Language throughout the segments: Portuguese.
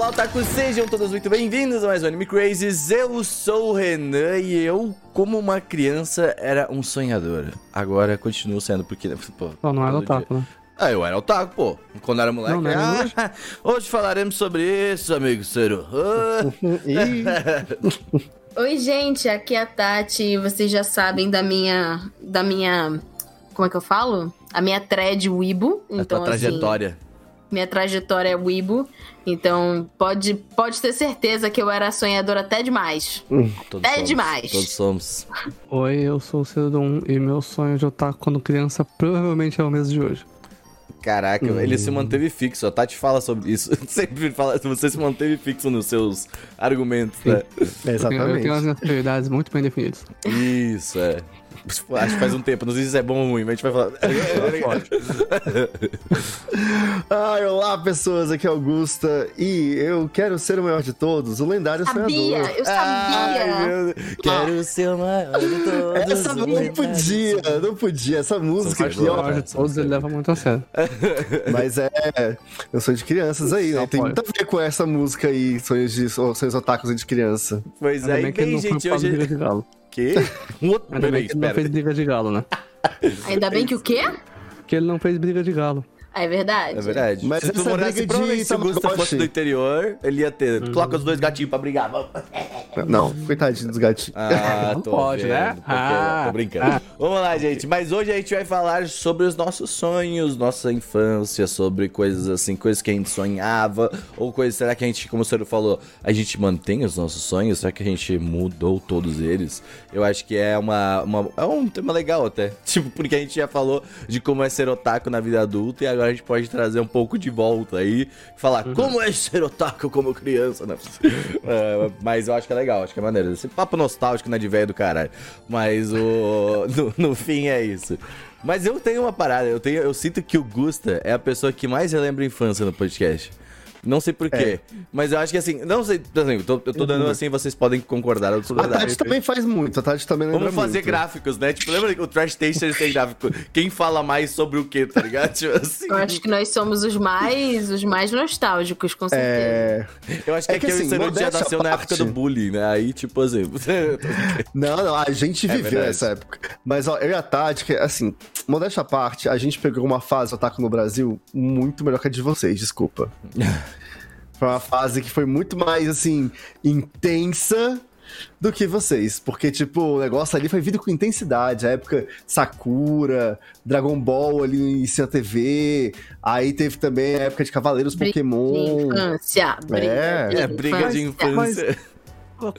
Olá, otaku, sejam todos muito bem-vindos a mais um Anime Crazes. Eu sou o Renan e eu, como uma criança, era um sonhador. Agora continuo sendo, porque... Pô, Não, não era otaku, né? Ah, eu era otaku, pô. Quando era moleque. Não, não era ah, hoje falaremos sobre isso, amigo Ciro. Ah. Oi, gente, aqui é a Tati. Vocês já sabem da minha. da minha. Como é que eu falo? A minha thread Weibo. a Então, tua assim, trajetória. Minha trajetória é Weibo. Então, pode, pode ter certeza que eu era sonhadora até demais. Todos é somos, demais. Todos somos. Oi, eu sou o Cedon e meu sonho de otaku quando criança provavelmente é o mesmo de hoje. Caraca, ele se manteve fixo. A Tati fala sobre isso. Sempre fala. Você se manteve fixo nos seus argumentos, né? Eu tenho, eu tenho as minhas prioridades muito bem definidas. Isso, é. Acho que faz um tempo, não sei se é bom ou ruim, mas a gente vai falar. Ai, olá pessoas, aqui é Augusta e eu quero ser o maior de todos, o lendário Sabia, sonhador. eu sabia. Ai, meu Deus. Quero ser o maior de todos. Essa não podia, não podia, essa música aqui, ó. Hoje todos ele leva muito a sério. Mas é, eu sou de crianças aí, né? Não Tem muito a ver com essa música aí, sonhos de sonhos otakus de criança. Pois é, e bem, gente, hoje. Um outro. Ainda bem que ele não fez briga de galo, né? Ainda bem que o quê? Que ele não fez briga de galo. Ah, é verdade. É verdade. Mas se tu essa morasse provavelmente se o Gusta fosse do interior, ele ia ter. Uhum. Coloca os dois gatinhos pra brigar. vamos. Não, coitadinho dos gatinhos. Ah, Não tô pode, vendo, né? Ah, tô brincando. Vamos lá, gente. Mas hoje a gente vai falar sobre os nossos sonhos, nossa infância, sobre coisas assim, coisas que a gente sonhava, ou coisas, será que a gente, como o senhor falou, a gente mantém os nossos sonhos? Será que a gente mudou todos eles? Eu acho que é uma, uma- é um tema legal até. Tipo, porque a gente já falou de como é ser otaku na vida adulta e agora a gente pode trazer um pouco de volta aí, falar como é ser otaku como criança, né? É, mas eu acho que é legal, acho que é maneiro. Esse papo nostálgico, né, de velho do caralho. Mas o no, no fim é isso. Mas eu tenho uma parada, eu tenho, eu sinto que o Gusta é a pessoa que mais relembra a infância no podcast. Não sei porquê, mas eu acho que assim, não sei, por exemplo, eu tô, eu tô dando assim, vocês podem concordar ou A. Tati também faz muito, a Tati também lembra Vamos fazer muito. gráficos, né? Tipo, lembra que o Trash Tasters tem gráfico? Quem fala mais sobre o quê, tá ligado? Tipo assim. Eu acho que nós somos os mais, os mais nostálgicos, com certeza. É... Eu acho que É que aqui assim, o Ceruto já nasceu na época parte. do bullying, né? Aí, tipo assim. Não, não, a gente É viveu verdade. essa época. Mas, ó, eu e a Tati, que, assim, modéstia à parte, a gente pegou uma fase otaku no Brasil muito melhor que a de vocês, desculpa. foi uma fase que foi muito mais, assim, intensa do que vocês. Porque, tipo, o negócio ali foi vindo com intensidade. A época Sakura, Dragon Ball ali em Cena TV. Aí teve também a época de Cavaleiros Briga De Pokémon. infância. Briga, É, É, briga de infância.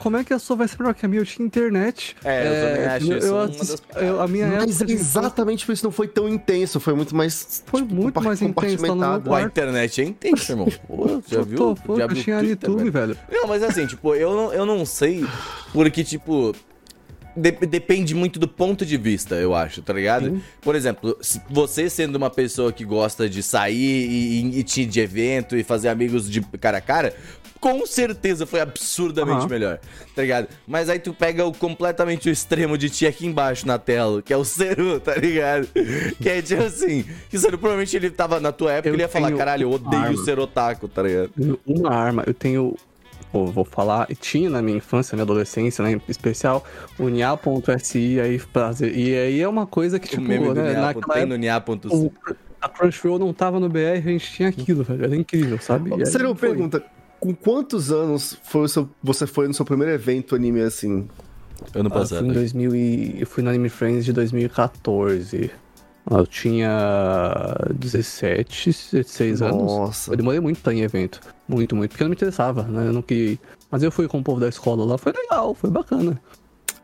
Como é que a sua vai ser melhor que a minha? Eu tinha internet. É, eu também acho isso eu, uma assis- das eu- A minha Mas época de infância exatamente por isso não foi tão intenso, foi muito mais. Foi tipo, muito mais intenso, tá no meu a internet é intensa, irmão. Pô, já Eu viu? tô, pô, já eu viu tinha Twitter, YouTube, velho? velho. Não, mas assim, tipo, eu não, eu não sei, porque, tipo. de- depende muito do ponto de vista, eu acho, tá ligado? Por exemplo, você sendo uma pessoa que gosta de sair e, e, e te- de evento e fazer amigos de cara a cara, com certeza foi absurdamente Aham. melhor, tá ligado? Mas aí tu pega o completamente o extremo de ti aqui embaixo na tela, que é o Seru, tá ligado? Que é tipo assim, que o Seru provavelmente ele tava na tua época, Eu ele ia falar, caralho, eu odeio arma. ser otaku, tá ligado? tenho uma arma, eu tenho. Pô, vou falar, e tinha na minha infância, na minha adolescência, né? Em especial, o nia.si aí. E aí é uma coisa que, o tipo, meme do né, Nia, naquela tem no Nia.c. o- a Crunchyroll não tava no BR, a gente tinha aquilo, velho. Era incrível, sabe? Sério, foi. pergunta: com quantos anos foi o seu- você foi no seu primeiro evento anime assim? Ano Ah, eu fui passado. em 2000 e... Eu fui no Anime Friends de 2014. Ah, Eu tinha 17, 16 anos. Nossa. Eu demorei muito pra ir em evento. Muito, muito. Porque eu não me interessava, né? Eu não queria ir. Mas eu fui com o povo da escola lá, foi legal, foi bacana.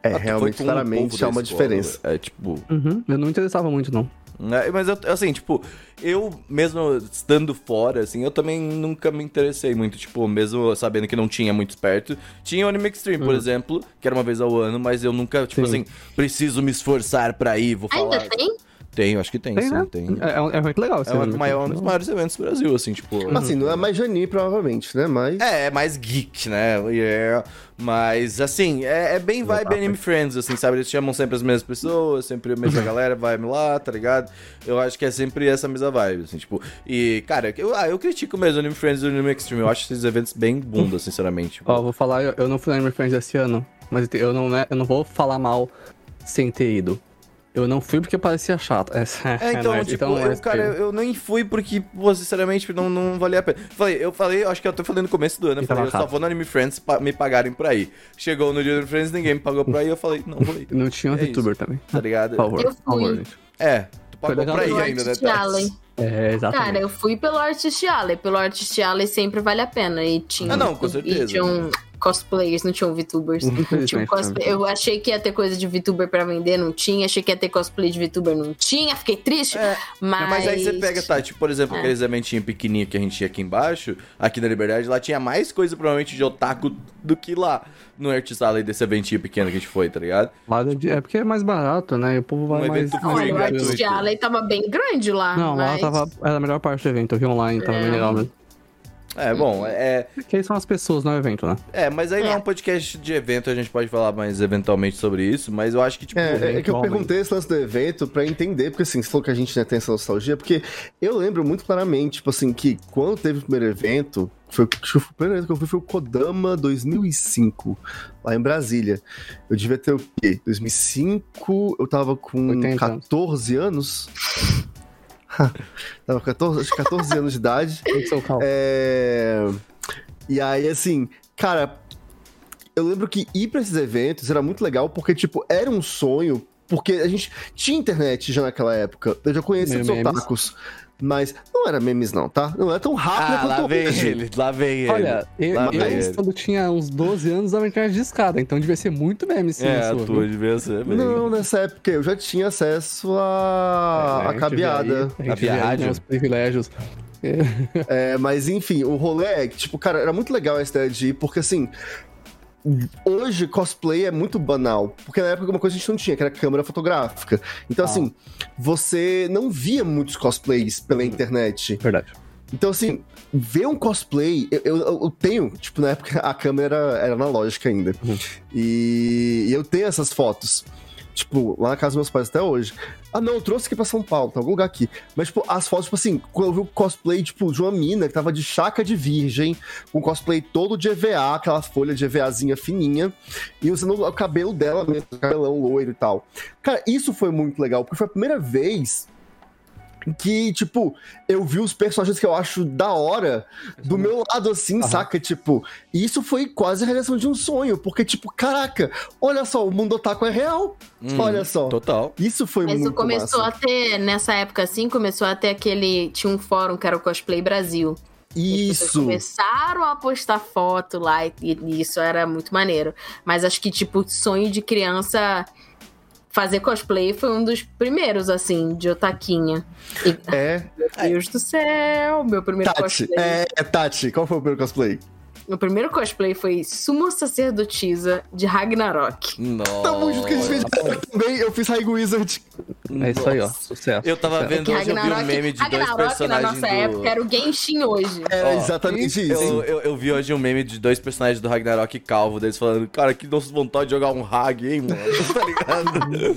É, Ah, realmente, claramente, há da uma escola, diferença. É tipo. Uhum. Eu não me interessava muito, não. É, mas eu, assim, tipo, eu mesmo estando fora, assim, eu também nunca me interessei muito, tipo, mesmo sabendo que não tinha muito perto. Tinha o Anime Extreme, por exemplo, que era uma vez ao ano, mas eu nunca, tipo Sim. assim, preciso me esforçar pra ir, vou falar. Ainda tem? Tem, eu acho que tem, Tem, sim, né? tem. É, é um evento legal. esse É um, evento. maior- um dos maiores eventos do Brasil, assim, tipo. Assim, não é mais Jani, provavelmente, né? Mas. É, é mais geek, né? Yeah. Mas, assim, é, é bem vibe Anime Friends, assim, sabe? Eles chamam sempre as mesmas pessoas, sempre a mesma galera, vai lá, tá ligado? Eu acho que é sempre essa mesma vibe, assim, tipo... E, cara, eu, ah, eu critico mesmo o Anime Friends e o Anime Extreme. Eu acho esses eventos bem bunda, sinceramente. Tipo, Ó, vou falar, eu, eu não fui no Anime Friends esse ano, mas eu não, né, eu não vou falar mal sem ter ido. Eu não fui porque parecia chato. É, É, então, não tipo, não eu, é cara, eu, nem fui porque, pô, sinceramente, não, não valia a pena. Falei, eu falei, acho que eu até falei no começo do ano, eu falei, eu só vou no Anime Friends pa- me pagarem pra ir. Chegou no dia do Anime Friends, ninguém me pagou pra ir, eu falei, não vou ir, Não tinha um É VTuber também. tá ligado? Por favor, Eu por favor, fui. gente. É, tu pagou ir Pelo ainda, né? Alley. É, exatamente. Cara, eu fui pelo Artist Alley. Pelo Artist Alley sempre vale a pena. E tinha, Ah, não, com e certeza. tinham cosplayers, não tinham VTubers. Não tinha Infelizmente, cosplay. né? Eu achei que ia ter coisa de VTuber pra vender, não tinha. Achei que ia ter cosplay de VTuber, não tinha. Fiquei triste. É, mas... Mas aí você pega, tá, tipo, por exemplo, É. aqueles eventinhos pequenininhos que a gente ia aqui embaixo, aqui na Liberdade, lá tinha mais coisa provavelmente de otaku do que lá no Artist Alley desse eventinho pequeno que a gente foi, tá ligado? Lá é é porque é mais barato, né? E o povo vai Um mais. Olha, o. Artist Alley tava bem grande lá. Não, lá mas... tava. Era a melhor parte do evento. Eu vi online, tava bem legal mesmo. É, bom, é, Porque aí são as pessoas no evento, né? é, mas aí não é É. um podcast de evento, a gente pode falar mais eventualmente sobre isso, mas eu acho que, tipo, É, é, é que eu perguntei esse lance do evento pra entender, porque assim, você falou que a gente né, tem essa nostalgia, porque eu lembro muito claramente, tipo assim, que quando teve o primeiro evento, foi, acho que o primeiro evento que eu fui foi o Kodama 2005, lá em Brasília. Eu devia ter o quê? 2005, eu tava com 80 anos. 14 anos. tava com 14, acho que 14 anos de idade. É... E aí, assim, cara, eu lembro que ir pra esses eventos era muito legal porque, tipo, era um sonho. Porque a gente tinha internet já naquela época. Eu já conhecia os memes. Mas não era memes, não, tá? Não é tão rápido ah, lá quanto vem hoje. ele, lá vem ele. Olha, eu, Lá eu vem ele. quando tinha uns 12 anos, usava internet de escada, então devia ser muito meme sim. É, a a sua, tua viu? devia ser, bem. Não, nessa época eu já tinha acesso a, É, a gente cabeada. aí, A aí, viagem. né, os privilégios. É, mas enfim, o rolê é que, tipo, cara, era muito legal essa ideia de ir, porque assim. Hoje, cosplay é muito banal. Porque na época uma coisa a gente não tinha, que era câmera fotográfica. Então, Ah. assim, você não via muitos cosplays pela internet. Verdade. Então, assim, ver um cosplay, eu, eu, eu tenho, tipo, na época a câmera era analógica ainda. E, e eu tenho essas fotos. Tipo, lá na casa dos meus pais até hoje. Ah, não, eu trouxe aqui pra São Paulo, tá algum lugar aqui. Mas, tipo, as fotos, tipo assim, quando eu vi o cosplay, tipo, de uma mina que tava de chaca de virgem, com cosplay todo de EVA, aquela folha de EVAzinha fininha, e usando o cabelo dela mesmo, cabelão loiro e tal. Cara, isso foi muito legal, porque foi a primeira vez que, tipo, eu vi os personagens que eu acho da hora do meu lado, assim, Aham. saca? Tipo, e isso foi quase a realização de um sonho, porque, tipo, caraca, olha só, o mundo otaku é real. Hum, olha só. Total. Isso foi Mas muito começou massa. a ter, nessa época assim, começou a ter aquele. Tinha um fórum que era o Cosplay Brasil. Isso. Começaram a postar foto lá e, e isso era muito maneiro. Mas acho que, tipo, sonho de criança fazer cosplay foi um dos primeiros, assim, de otaquinha. E, É, meu Deus do céu, meu primeiro Tati, cosplay. é, é Tati, qual foi o primeiro cosplay? Meu primeiro cosplay foi Sumo Sacerdotisa de Ragnarok. Nossa. Tamo junto que a gente fez também, eu fiz High Wizard. É isso aí, ó. Sucesso. Eu tava sucesso. vendo hoje, eu vi um Ragnarok, meme de dois Ragnarok na personagens nossa do... época era o Genshin hoje. É Ó, exatamente isso. Eu, eu, eu vi hoje um meme de dois personagens do Ragnarok calvo, deles falando, cara, que nossa vontade de jogar um Hag, hein, mano? tá ligado?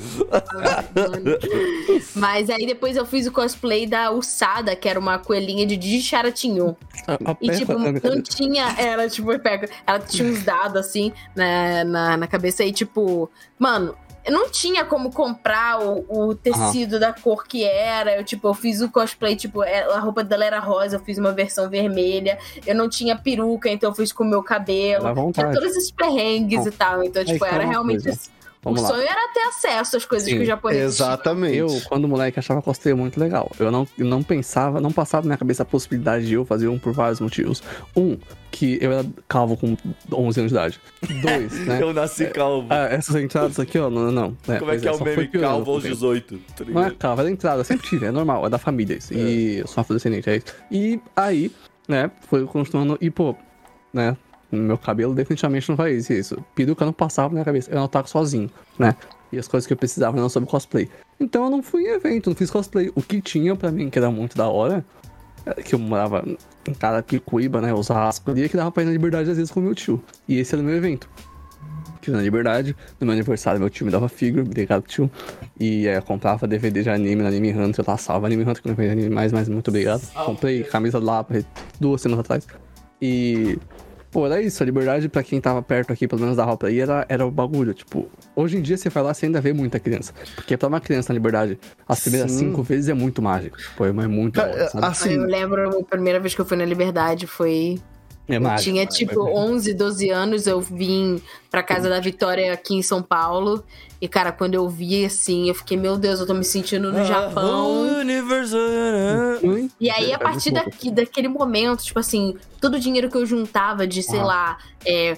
Mas aí depois eu fiz o cosplay da Usada, que era uma coelhinha de Dicharatinho. A- a E, tipo, não tinha. Ela, tipo, pega. Ela tinha uns dados assim na, na, na cabeça e, tipo, mano. Eu não tinha como comprar o, o tecido da cor que era. Eu, tipo, eu fiz o cosplay, tipo, é, a roupa dela era rosa, eu fiz uma versão vermelha. Eu não tinha peruca, então eu fiz com o meu cabelo. Tinha todos esses perrengues e tal. Então, Aí tipo, fala era realmente. coisa. Vamos o lá. sonho era ter acesso às coisas Sim, que o japonês Exatamente. Eu, quando moleque, achava cosplay muito legal. Eu não, eu não pensava, não passava na minha cabeça a possibilidade de eu fazer um por vários motivos. Um, que eu era calvo com 11 anos de idade. Dois, né? Eu nasci calvo. Ah, essas entradas aqui, ó, não, não. não. Como é que é o só foi meme calvo o aos tempo. 18? Tá Não é calvo, é da entrada, sempre tive, é normal, é da família isso. E eu sou afrodescendente, é isso. E aí, né, foi continuando, e pô, né, meu cabelo definitivamente não faz isso. Peruca não passava na minha cabeça, eu não tava sozinho, né. E as coisas que eu precisava não sobre cosplay. Então eu não fui em evento, não fiz cosplay. O que tinha pra mim, que era muito da hora, é que eu morava em Carapicuíba, né? Osasco ali, que dava pra ir na liberdade às vezes com meu tio. E esse era o meu evento. Que na liberdade, no meu aniversário, meu tio me dava figure, obrigado, tio. E é, comprava DVD de anime na Anime Hunter, lá salva Anime Hunter, que não vejo anime mais, mas muito obrigado. Comprei camisa lá duas semanas atrás. E Pô, era isso, a liberdade pra quem tava perto aqui, pelo menos da roupa aí, era, era o bagulho. Tipo, hoje em dia você vai lá, você ainda vê muita criança. Porque pra uma criança na liberdade, as primeiras Sim. cinco vezes é muito mágico. Pô, é muito da hora? Assim, Eu lembro a primeira vez que eu fui na Liberdade foi. É mágico. tinha tipo 11, 12 anos, eu vim pra casa da Vitória aqui em São Paulo. E, cara, quando eu vi assim, eu fiquei, meu Deus, eu tô me sentindo no Japão. Universo. Ui, E aí, a partir daqui, daquele momento, tipo assim, todo o dinheiro que eu juntava de, sei Ah. lá, é,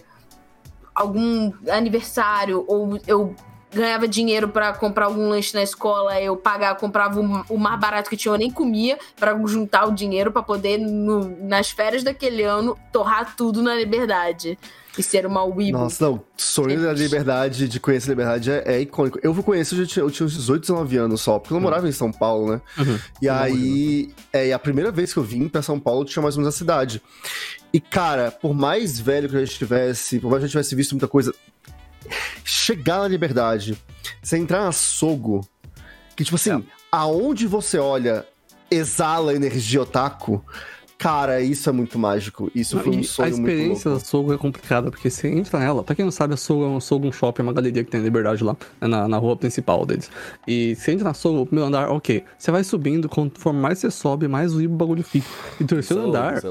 algum aniversário, ou eu ganhava dinheiro pra comprar algum lanche na escola, eu pagava, comprava o, mais barato que tinha, eu nem comia, pra juntar o dinheiro pra poder, no- nas férias daquele ano, torrar tudo na liberdade. E ser uma Weibo. Nossa, não. Sonho da liberdade, de conhecer a liberdade é, é icônico. Eu vou conhecer, eu, já tinha, eu tinha uns 18, 19 anos só, porque eu não morava em São Paulo, né? Uhum. E aí, é, e a primeira vez que eu vim pra São Paulo, tinha mais ou menos a cidade. E, cara, por mais velho que a gente tivesse, por mais que a gente tivesse visto muita coisa, chegar na liberdade, você entrar na Sogo, que, tipo assim, aonde você olha, exala energia otaku, cara, isso é muito mágico. Isso foi um sonho a muito experiência louco. da Sogo é complicada, porque você entra nela. Pra quem não sabe, a Sogo é um Sogo um shopping, é uma galeria que tem na Liberdade lá, é na, na rua principal deles. E você entra na Sogo, o primeiro andar, ok. Você vai subindo, conforme mais você sobe, mais o bagulho fica. E o terceiro andar, é.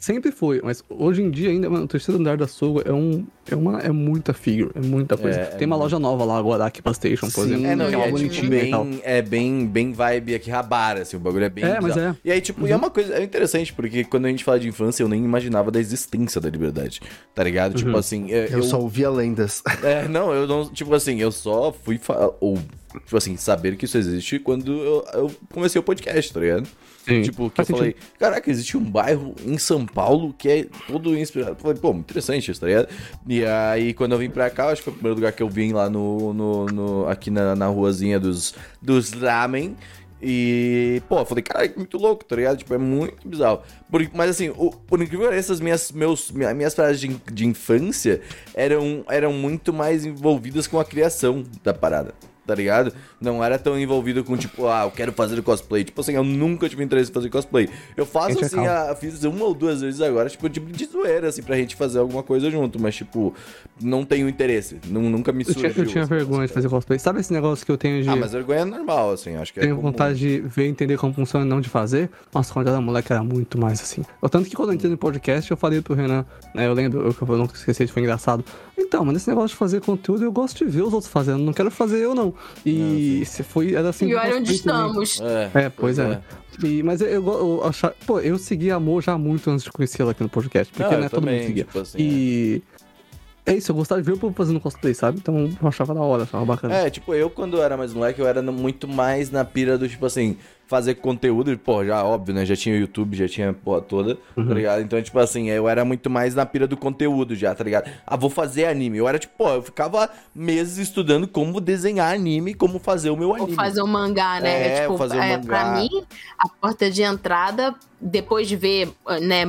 Sempre foi, mas hoje em dia ainda, mano, o terceiro andar da Sogo é um. É, uma, é muita figure, é muita coisa. É, é Tem uma muito. loja nova lá agora, aqui pra Station, por Sim. exemplo. É, não, que é uma é, tipo, e bem, é bem, bem vibe aqui, Rabara, assim, o bagulho é bem É, mas bizarro. é. Uhum. E aí, tipo, e é uma coisa é interessante, porque quando a gente fala de infância, eu nem imaginava da existência da liberdade, tá ligado? Uhum. Tipo assim, é, Eu, só ouvia lendas. É, não, eu não, tipo assim, eu só fui, ou, tipo assim, saber que isso existe quando eu, eu comecei o podcast, tá ligado? Sim, Tipo, que faz eu falei, caraca, existe um bairro em São Paulo que é todo inspirado. Eu falei, pô, interessante isso, tá ligado? E aí, quando eu vim pra cá, acho que foi o primeiro lugar que eu vim lá no, no, no- aqui na, na ruazinha dos, dos ramen. E, pô, eu falei, cara, muito louco, tá ligado? Tipo, é muito bizarro. Por- mas assim, o, por incrível que pareça, essas minhas, meus, minha- minhas frases de, de infância eram, eram muito mais envolvidas com a criação da parada. Tá ligado? Não era tão envolvido com, tipo, ah, eu quero fazer cosplay. Tipo assim, eu nunca tive interesse em fazer cosplay. Eu faço, Gente, é assim, a, fiz uma ou duas vezes agora, tipo, tipo de zoeira, assim, pra gente fazer alguma coisa junto. Mas, tipo, não tenho interesse. Nu- nunca me Eu surgiu. tinha, eu tinha assim, vergonha de fazer cosplay. Sabe esse negócio que eu tenho de. Ah, mas vergonha é normal, assim, acho que é tenho comum. vontade de ver e entender como funciona e não de fazer. Nossa, quando eu era moleque era muito mais assim. Eu, tanto que quando eu entrei no podcast, eu falei pro Renan, né? Eu lembro, eu, eu nunca esqueci, foi engraçado. Então, mas esse negócio de fazer conteúdo, eu gosto de ver os outros fazendo, não quero fazer eu não. E se foi, era assim. e olha onde também. estamos. É, É, pois é. E, mas eu, eu, eu achava. Pô, eu segui a Mo já muito antes de conhecê-la aqui no podcast. Porque Ah, né, eu todo também, mundo seguia. tipo assim, e. É. isso, eu gostava de ver o povo fazendo cosplay, sabe? Então eu achava da hora, achava bacana. É, tipo, eu quando eu era mais moleque, eu era muito mais na pira do, tipo assim, fazer conteúdo, e, pô, já óbvio, né? Já tinha o YouTube, já tinha a porra toda, Uhum. tá ligado? Então, tipo assim, eu era muito mais na pira do conteúdo já, tá ligado? Ah, vou fazer anime. Eu era, tipo, pô, eu ficava meses estudando como desenhar anime, como fazer o meu Ou anime. fazer um mangá, né? É, tipo, ou fazer um é, mangá. Pra mim, a porta de entrada, depois de ver, né,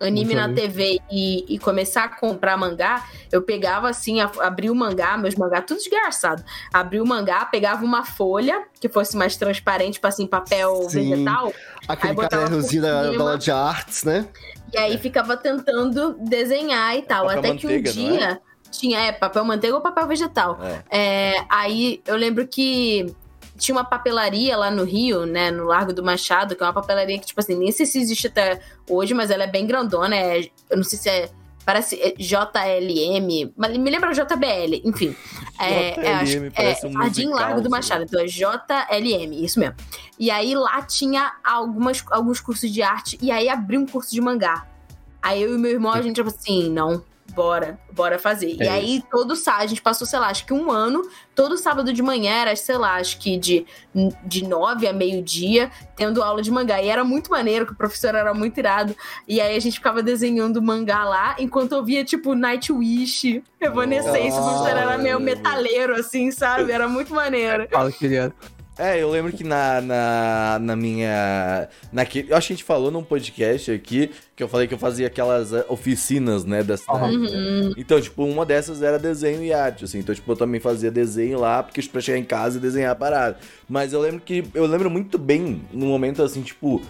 anime na. TV e, e começar a comprar mangá, eu pegava assim, a- abria o mangá, meus mangá, tudo desgraçado. Abria o mangá, pegava uma folha que fosse mais transparente, tipo assim, papel Sim. vegetal, Aquele cadernozinho da, da aula de artes, né? E aí ficava tentando desenhar e tal. Papel Até que um manteiga, não é? dia tinha, é, papel manteiga ou papel vegetal. É. É, aí eu lembro que tinha uma papelaria lá no Rio, né, no Largo do Machado, que é uma papelaria que, tipo assim, nem sei se existe até hoje, mas ela é bem grandona. É, eu não sei se é. Parece é JLM, mas me lembra JBL, enfim. É, é, acho- JLM é, parece um Jardim musical, Largo do lá. Machado, então é JLM, isso mesmo. E aí lá tinha algumas, alguns cursos de arte, e aí abriu um curso de mangá. Aí eu e meu irmão, a gente, tipo assim, não, bora, bora fazer. e É aí, todo sábado, a gente passou, sei lá, acho que um ano, todo sábado de manhã era, sei lá, acho que de, de nove a meio-dia, tendo aula de mangá. E era muito maneiro, que o professor era muito irado. E aí a gente ficava desenhando mangá lá, enquanto eu via, tipo, Nightwish, Evanescence, o professor era meio metaleiro, assim, sabe? Era muito maneiro. Fala que ele era. É, eu lembro que na, na, na minha. Naquele, eu acho que a gente falou num podcast aqui que eu falei que eu fazia aquelas eh, oficinas, né, da cidade. Uhum. Então, tipo, uma dessas era desenho e arte, assim. Então, tipo, eu também fazia desenho lá, porque pra chegar em casa e desenhar a parada. Mas eu lembro que. Eu lembro muito bem, num momento assim, tipo.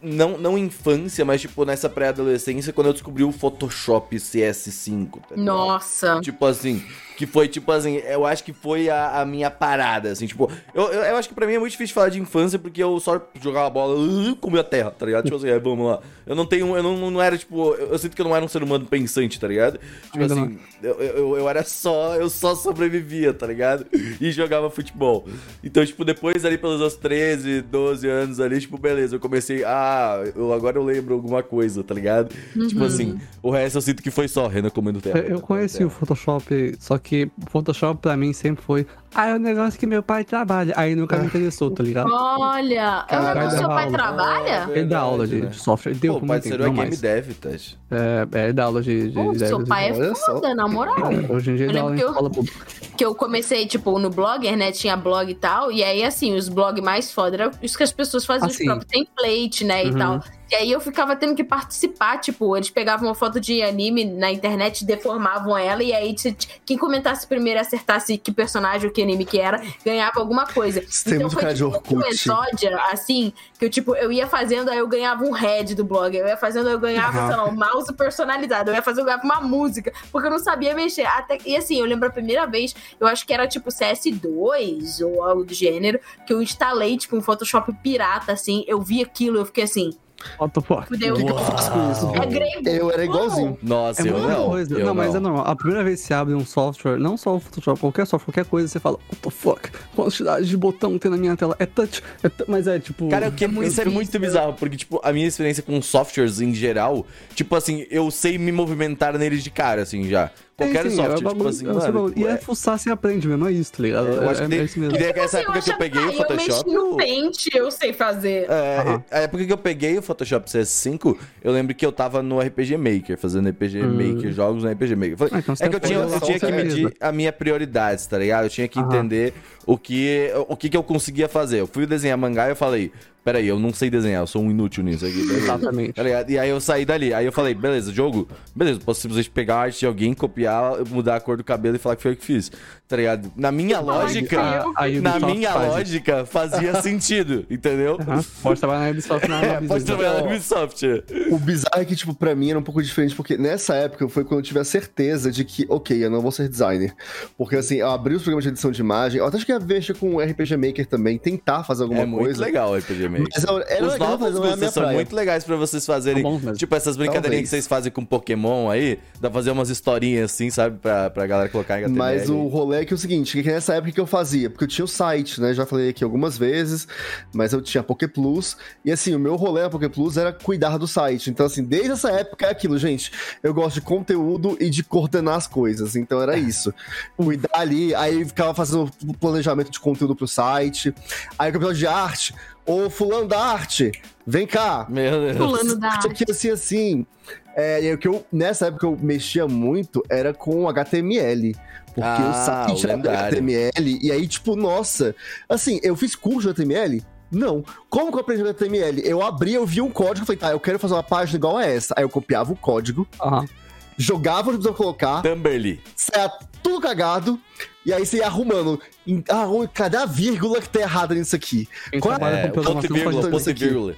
Não, não infância, mas tipo nessa pré-adolescência, quando eu descobri o Photoshop CS5. Tá? Nossa. Tipo assim, que foi tipo assim, eu acho que foi a, a minha parada, assim, tipo, eu, eu, eu acho que pra mim é muito difícil falar de infância porque eu só jogava bola, uh, comia terra, tá ligado? Tipo assim, é, vamos lá. Eu não tenho, eu não, não era, tipo, eu, eu sinto que eu não era um ser humano pensante, tá ligado? Tipo Ainda assim, eu, eu, eu era só, eu só sobrevivia, tá ligado? E jogava futebol. Então, tipo, depois ali pelos meus 13, 12 anos ali, tipo, beleza, eu comecei, ah, eu, agora eu lembro alguma coisa, tá ligado? Tipo assim, o resto eu sinto que foi só Renan comendo terra. Eu, eu conheci o Photoshop, só que o Photoshop pra mim sempre foi. Ah, é um negócio que meu pai trabalha. Aí nunca me interessou, tá ligado? Olha, é um negócio que seu pai aula. trabalha? Ele dá aula de, né? de software. Deu Pô, pai Seru é game dev, Tati. É, é, ele dá aula de, de, Pô, de seu pai é foda, na moral. Hoje em dia ele dá aula em lembro que eu- escola pública. que eu comecei, tipo, no Blogger, né? Tinha blog e tal. E aí, assim, os blogs mais foda eram os que as pessoas faziam Ah, os próprios template, né? E Uhum. tal. E aí eu ficava tendo que participar, tipo, eles pegavam uma foto de anime na internet, deformavam ela, e aí quem comentasse primeiro e acertasse que personagem ou que anime que era, ganhava alguma coisa. Muito cara de tipo, um exódia, assim, que eu, tipo, eu ia fazendo, aí eu ganhava um head do blog, eu ia fazendo, eu ganhava, sei lá, um mouse personalizado, eu ia fazer, eu ganhava uma música, porque eu não sabia mexer. Até, e assim, eu lembro a primeira vez, eu acho que era tipo CS2 ou algo do gênero, que eu instalei, tipo, um Photoshop pirata, assim, eu vi aquilo, eu fiquei assim, What the fuck? fudeu. O que, que eu faço com isso? É grego. Eu era igualzinho. Nossa, É eu não. coisa. eu não, mas é normal. A primeira vez que você abre um software, não só o Photoshop, qualquer software, qualquer coisa, você fala, what the fuck? Quantidade de botão tem na minha tela. É touch. É Mas é tipo. Cara, o que é muito- isso é muito bizarro, porque, tipo, a minha experiência com softwares em geral, tipo assim, eu sei me movimentar neles de cara, assim, já. Qualquer Sim, software, é tipo bagulho- assim, é mano. E é é- fuçar sem aprende mesmo, é isso, tá ligado? eu acho é, que é isso mesmo. e daí, essa época que eu peguei o "Ah, Eu mexi Photoshop. no Paint, eu sei fazer. É, a época que eu peguei o Photoshop CS5, eu lembro que eu tava no RPG Maker, fazendo RPG Maker, jogos no RPG Maker. Ah, então é que eu tinha, eu tinha que medir a minha prioridade, tá ligado? Eu tinha que Aham. entender o que, o que que eu conseguia fazer. Eu fui desenhar mangá e eu falei, peraí, eu não sei desenhar, eu sou um inútil nisso aqui. Exatamente. Tá? E aí eu saí dali. Aí eu falei, beleza, jogo, beleza, posso simplesmente pegar a arte de alguém, copiar, mudar a cor do cabelo e falar que foi eu que fiz. Tá ligado? Na minha lógica, A- a na minha faz lógica, fazia sentido, entendeu? Aham. Pode trabalhar na Ubisoft na É, Ubisoft. pode trabalhar na Ubisoft. O bizarro é que, tipo, pra mim era um pouco diferente, porque nessa época foi quando eu tive a certeza de que, ok, eu não vou ser designer. Porque, assim, eu abri os programas de edição de imagem, eu até acho que mexer com o RPG Maker também, tentar fazer alguma É muito coisa. legal o RPG Maker. Mas eu- era Os legal, novos mas não é a minha vocês são praia. muito legais pra vocês fazerem. Mesmo. Tipo, essas brincadeirinhas Talvez. que vocês fazem com Pokémon aí, dá pra fazer umas historinhas assim, sabe? Pra, pra galera colocar em HTML. Mas o rolê é que é o seguinte, que nessa época que eu fazia, porque eu tinha o site, né? Já falei aqui algumas vezes, mas eu tinha Poké Plus, e assim, o meu rolê na Poké Plus era cuidar do site. Então, assim, desde essa época é aquilo, gente. Eu gosto de conteúdo e de coordenar as coisas. Então era isso. Cuidar ali, aí ficava fazendo o planejamento de conteúdo pro site. Aí o campeonato de arte, ô fulano da arte, vem cá. Meu Deus. Fulano da Isso aqui assim, assim. É, e o que eu, nessa época eu mexia muito era com HTML. Porque Ah, o site o era lendário. HTML, e aí, tipo, nossa, assim, eu fiz curso de HTML? Não. Como que eu aprendi HTML? Eu abri, eu vi um código, falei, tá, eu quero fazer uma página igual a essa. Aí eu copiava o código, Aham. jogava onde precisava colocar, Tumberly. saia tudo cagado, e aí você ia arrumando. Em- Ah, cadê a vírgula que tá errada nisso aqui? Quem Qual é- É, ponto e vírgula, ponto e vírgula.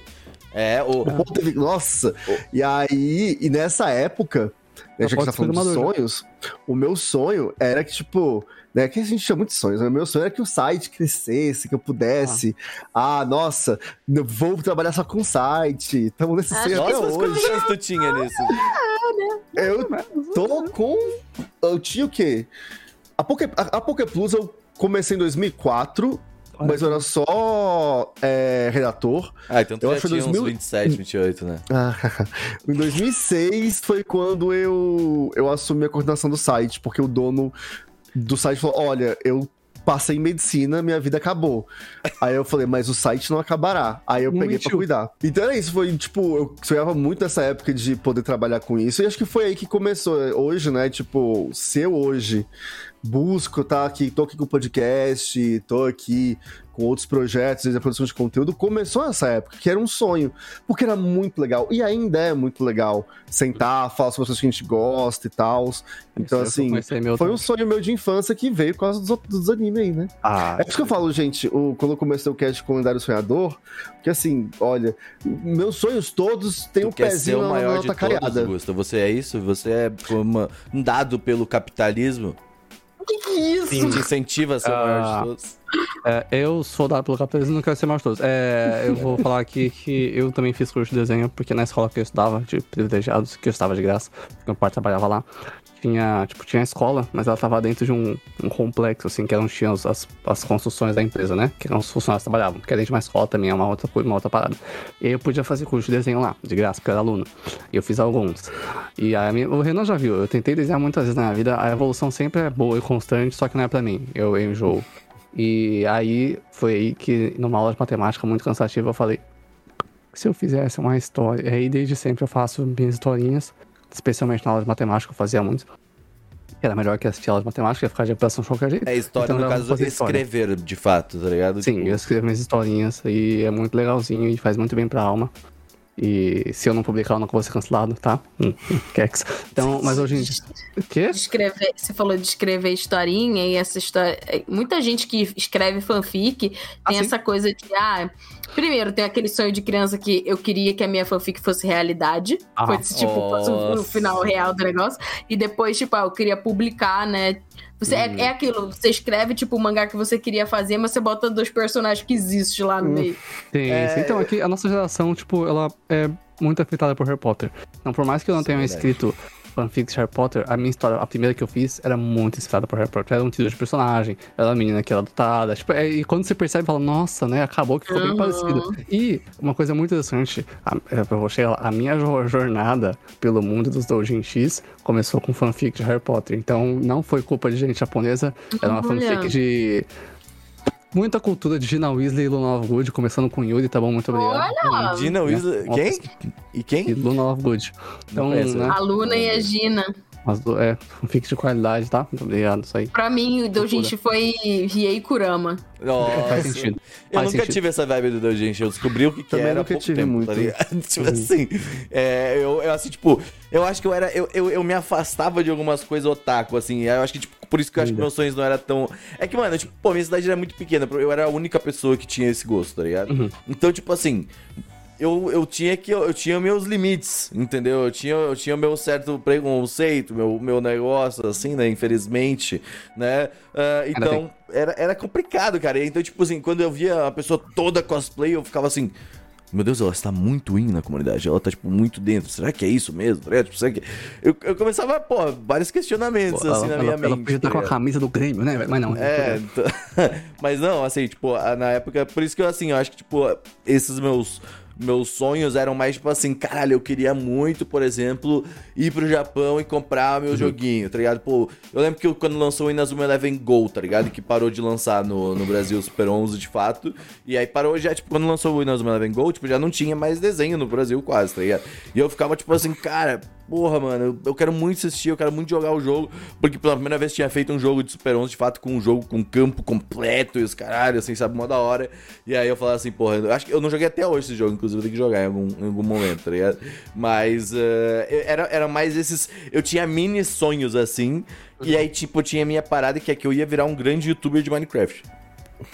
É, o. O Nossa! E aí, e nessa época, né, já que a gente pode tá falando de sonhos, o meu sonho era que, tipo, né, que a gente chama de sonhos, né? O meu sonho era que o site crescesse, que eu pudesse. Ah, nossa, eu vou trabalhar só com site. Estamos nesse Ah, sonho Nossa, até hoje. quantos anos tu tinha nisso? Eu tô com. Eu tinha o quê? A Poké, a, a Poké Plus eu comecei em 2004. mas eu era só é, redator. Ah, então tu Eu já acho que tinha 2000 uns 27, 28, né? Ah, em 2006 foi quando eu, eu assumi a coordenação do site, porque o dono do site falou: Olha, eu passei em medicina, minha vida acabou. Aí eu falei, mas o site não acabará. Aí eu Não peguei pra mentiu. cuidar. Então é isso, foi tipo, eu sonhava muito nessa época de poder trabalhar com isso. E acho que foi aí que começou. Hoje, né? Tipo, se eu hoje busco, tá aqui, tô aqui com o podcast, tô aqui com outros projetos, desde a produção de conteúdo, começou nessa época, que era um sonho, porque era muito legal, e ainda é muito legal sentar, falar sobre as coisas que a gente gosta e tal. Então, Eu assim, foi um sonho meu de infância que veio por causa dos, outros- dos animes aí, né? Ah, É isso que eu falo, gente, o, quando eu comecei o cast com o Lendário Sonhador, porque assim, olha, meus sonhos todos têm um pezinho o na maior nota de todos, cariada. Gusta. Você é isso? Você é uma- um dado pelo capitalismo? Que que é isso? Sim, te incentiva a ser o maior Ah. de todos. É, eu sou dado pelo capitalismo e não quero ser mais de todos. É, eu vou falar aqui que eu também fiz curso de desenho, porque na escola que eu estudava, de privilegiados, que eu estava de graça, porque meu pai trabalhava lá, tinha, tipo, tinha escola, mas ela estava dentro de um, um complexo, assim, que eram, tinha as, as, construções da empresa, né? Que eram os funcionários trabalhavam, que era dentro de uma escola também, é uma outra uma outra parada. E aí eu podia fazer curso de desenho lá, de graça, porque eu era aluno. E eu fiz alguns. E aí minha- o Renan já viu, eu tentei desenhar muitas vezes na minha vida, a evolução sempre é boa e constante, só que não é pra mim. Eu, eu enjoo. E aí foi aí que, numa aula de matemática muito cansativa, eu falei: se eu fizesse uma história. Aí desde sempre eu faço minhas historinhas, especialmente na aula de matemática, eu fazia muito. Era melhor que assistir aula de matemática, ia ficar de pressão de qualquer jeito. É história, Então, no caso, história. escrever de fato, tá ligado? Sim, Tipo, eu escrevo minhas historinhas e é muito legalzinho e faz muito bem pra alma. E se eu não publicar, eu não vou ser cancelado, tá? Hum, hum, Kex. Então, mas hoje em dia. O quê? Escrever, você falou de escrever historinha e essa história. Muita gente que escreve fanfic tem Ah, essa coisa de, ah, primeiro tem aquele sonho de criança que eu queria que a minha fanfic fosse realidade. Ah, fosse, tipo, fosse o, final real do negócio. E depois, tipo, ah, eu queria publicar, né? Você, Hum. é, é aquilo, você escreve, tipo, o mangá que você queria fazer, mas você bota dois personagens que existem lá no Hum. meio. Tem É. Então, aqui a nossa geração, tipo, ela é muito afetada por Harry Potter. Então, por mais que eu não é tenha verdade. escrito fanfics de Harry Potter, a minha história, a primeira que eu fiz, era muito inspirada por Harry Potter. Era um título de personagem, era uma menina que era adotada. Tipo, é, e quando você percebe, fala, nossa, né? Acabou que ficou bem Uhum. parecido. E uma coisa muito interessante, a, é, eu vou chegar lá, a minha jo- jornada pelo mundo dos Doujin X começou com fanfic de Harry Potter. Então, não foi culpa de gente japonesa, era uma Olha. fanfic de. Muita cultura de Gina Weasley e Luna Lovegood, começando com Yuri, tá bom? Muito obrigado. Olha! Gina Weasley. Uma Quem? E E quem? Luna Lovegood. Então, né? A Luna e a Gina. As do, é, fanfic de qualidade, tá? Muito obrigado, isso aí. Pra mim, o do gente foi Riei Kurama. Nossa. Faz sentido. Eu Faz nunca sentido. tive essa vibe do Doujinshi, eu descobri o que, que Também era há nunca pouco tive tempo, muito. tá ligado? tipo assim, é, eu, eu assim, tipo, eu acho que eu era, eu, eu, eu me afastava de algumas coisas otaku, assim, eu acho que, tipo, por isso que eu acho que meus sonhos não eram tão... É que, mano, tipo, pô, minha cidade era muito pequena, eu era a única pessoa que tinha esse gosto, tá ligado? Uhum. Então, tipo assim... Eu, eu tinha que eu, tinha meus limites, entendeu? Eu tinha eu tinha meu certo preconceito, meu, meu negócio assim, né, infelizmente, né? Ah, então, era, era complicado, cara. Então, tipo assim, quando eu via a pessoa toda cosplay, eu ficava assim, meu Deus, ela está muito in na comunidade, ela tá, tipo, muito dentro. Será que é isso mesmo? Tá ligado? Tipo, será que... eu, eu começava, pô, vários questionamentos, assim, na ela, minha ela, ela mente. podia estar tá com a camisa do Grêmio, né? Mas não. É, então- mas não, assim, tipo, na época, por isso que eu, assim, eu acho que, tipo, esses meus meus sonhos eram mais, tipo assim, caralho, eu queria muito, por exemplo, ir pro Japão e comprar Uhum. meu joguinho, tá ligado? Pô, eu lembro que eu- quando lançou o Inazuma Eleven Go, tá ligado? Que parou de lançar no, no Brasil Super 11, de fato, e aí parou já, tipo, quando lançou o Inazuma Eleven Go, tipo, já não tinha mais desenho no Brasil quase, tá ligado? E eu ficava, tipo assim, cara, porra, mano, eu, eu quero muito assistir, eu quero muito jogar o jogo, porque pela primeira vez tinha feito um jogo de Super 11, de fato, com um jogo com campo completo e os caralho, assim, sabe, mó da hora. E aí eu falava assim, porra, eu acho que eu não joguei até hoje esse jogo, inclusive eu tenho que jogar em algum, em algum momento, tá ligado? Mas eu- era, era mais esses. Eu tinha mini sonhos assim, e aí, tipo, eu tinha a minha parada que é que eu ia virar um grande youtuber de Minecraft.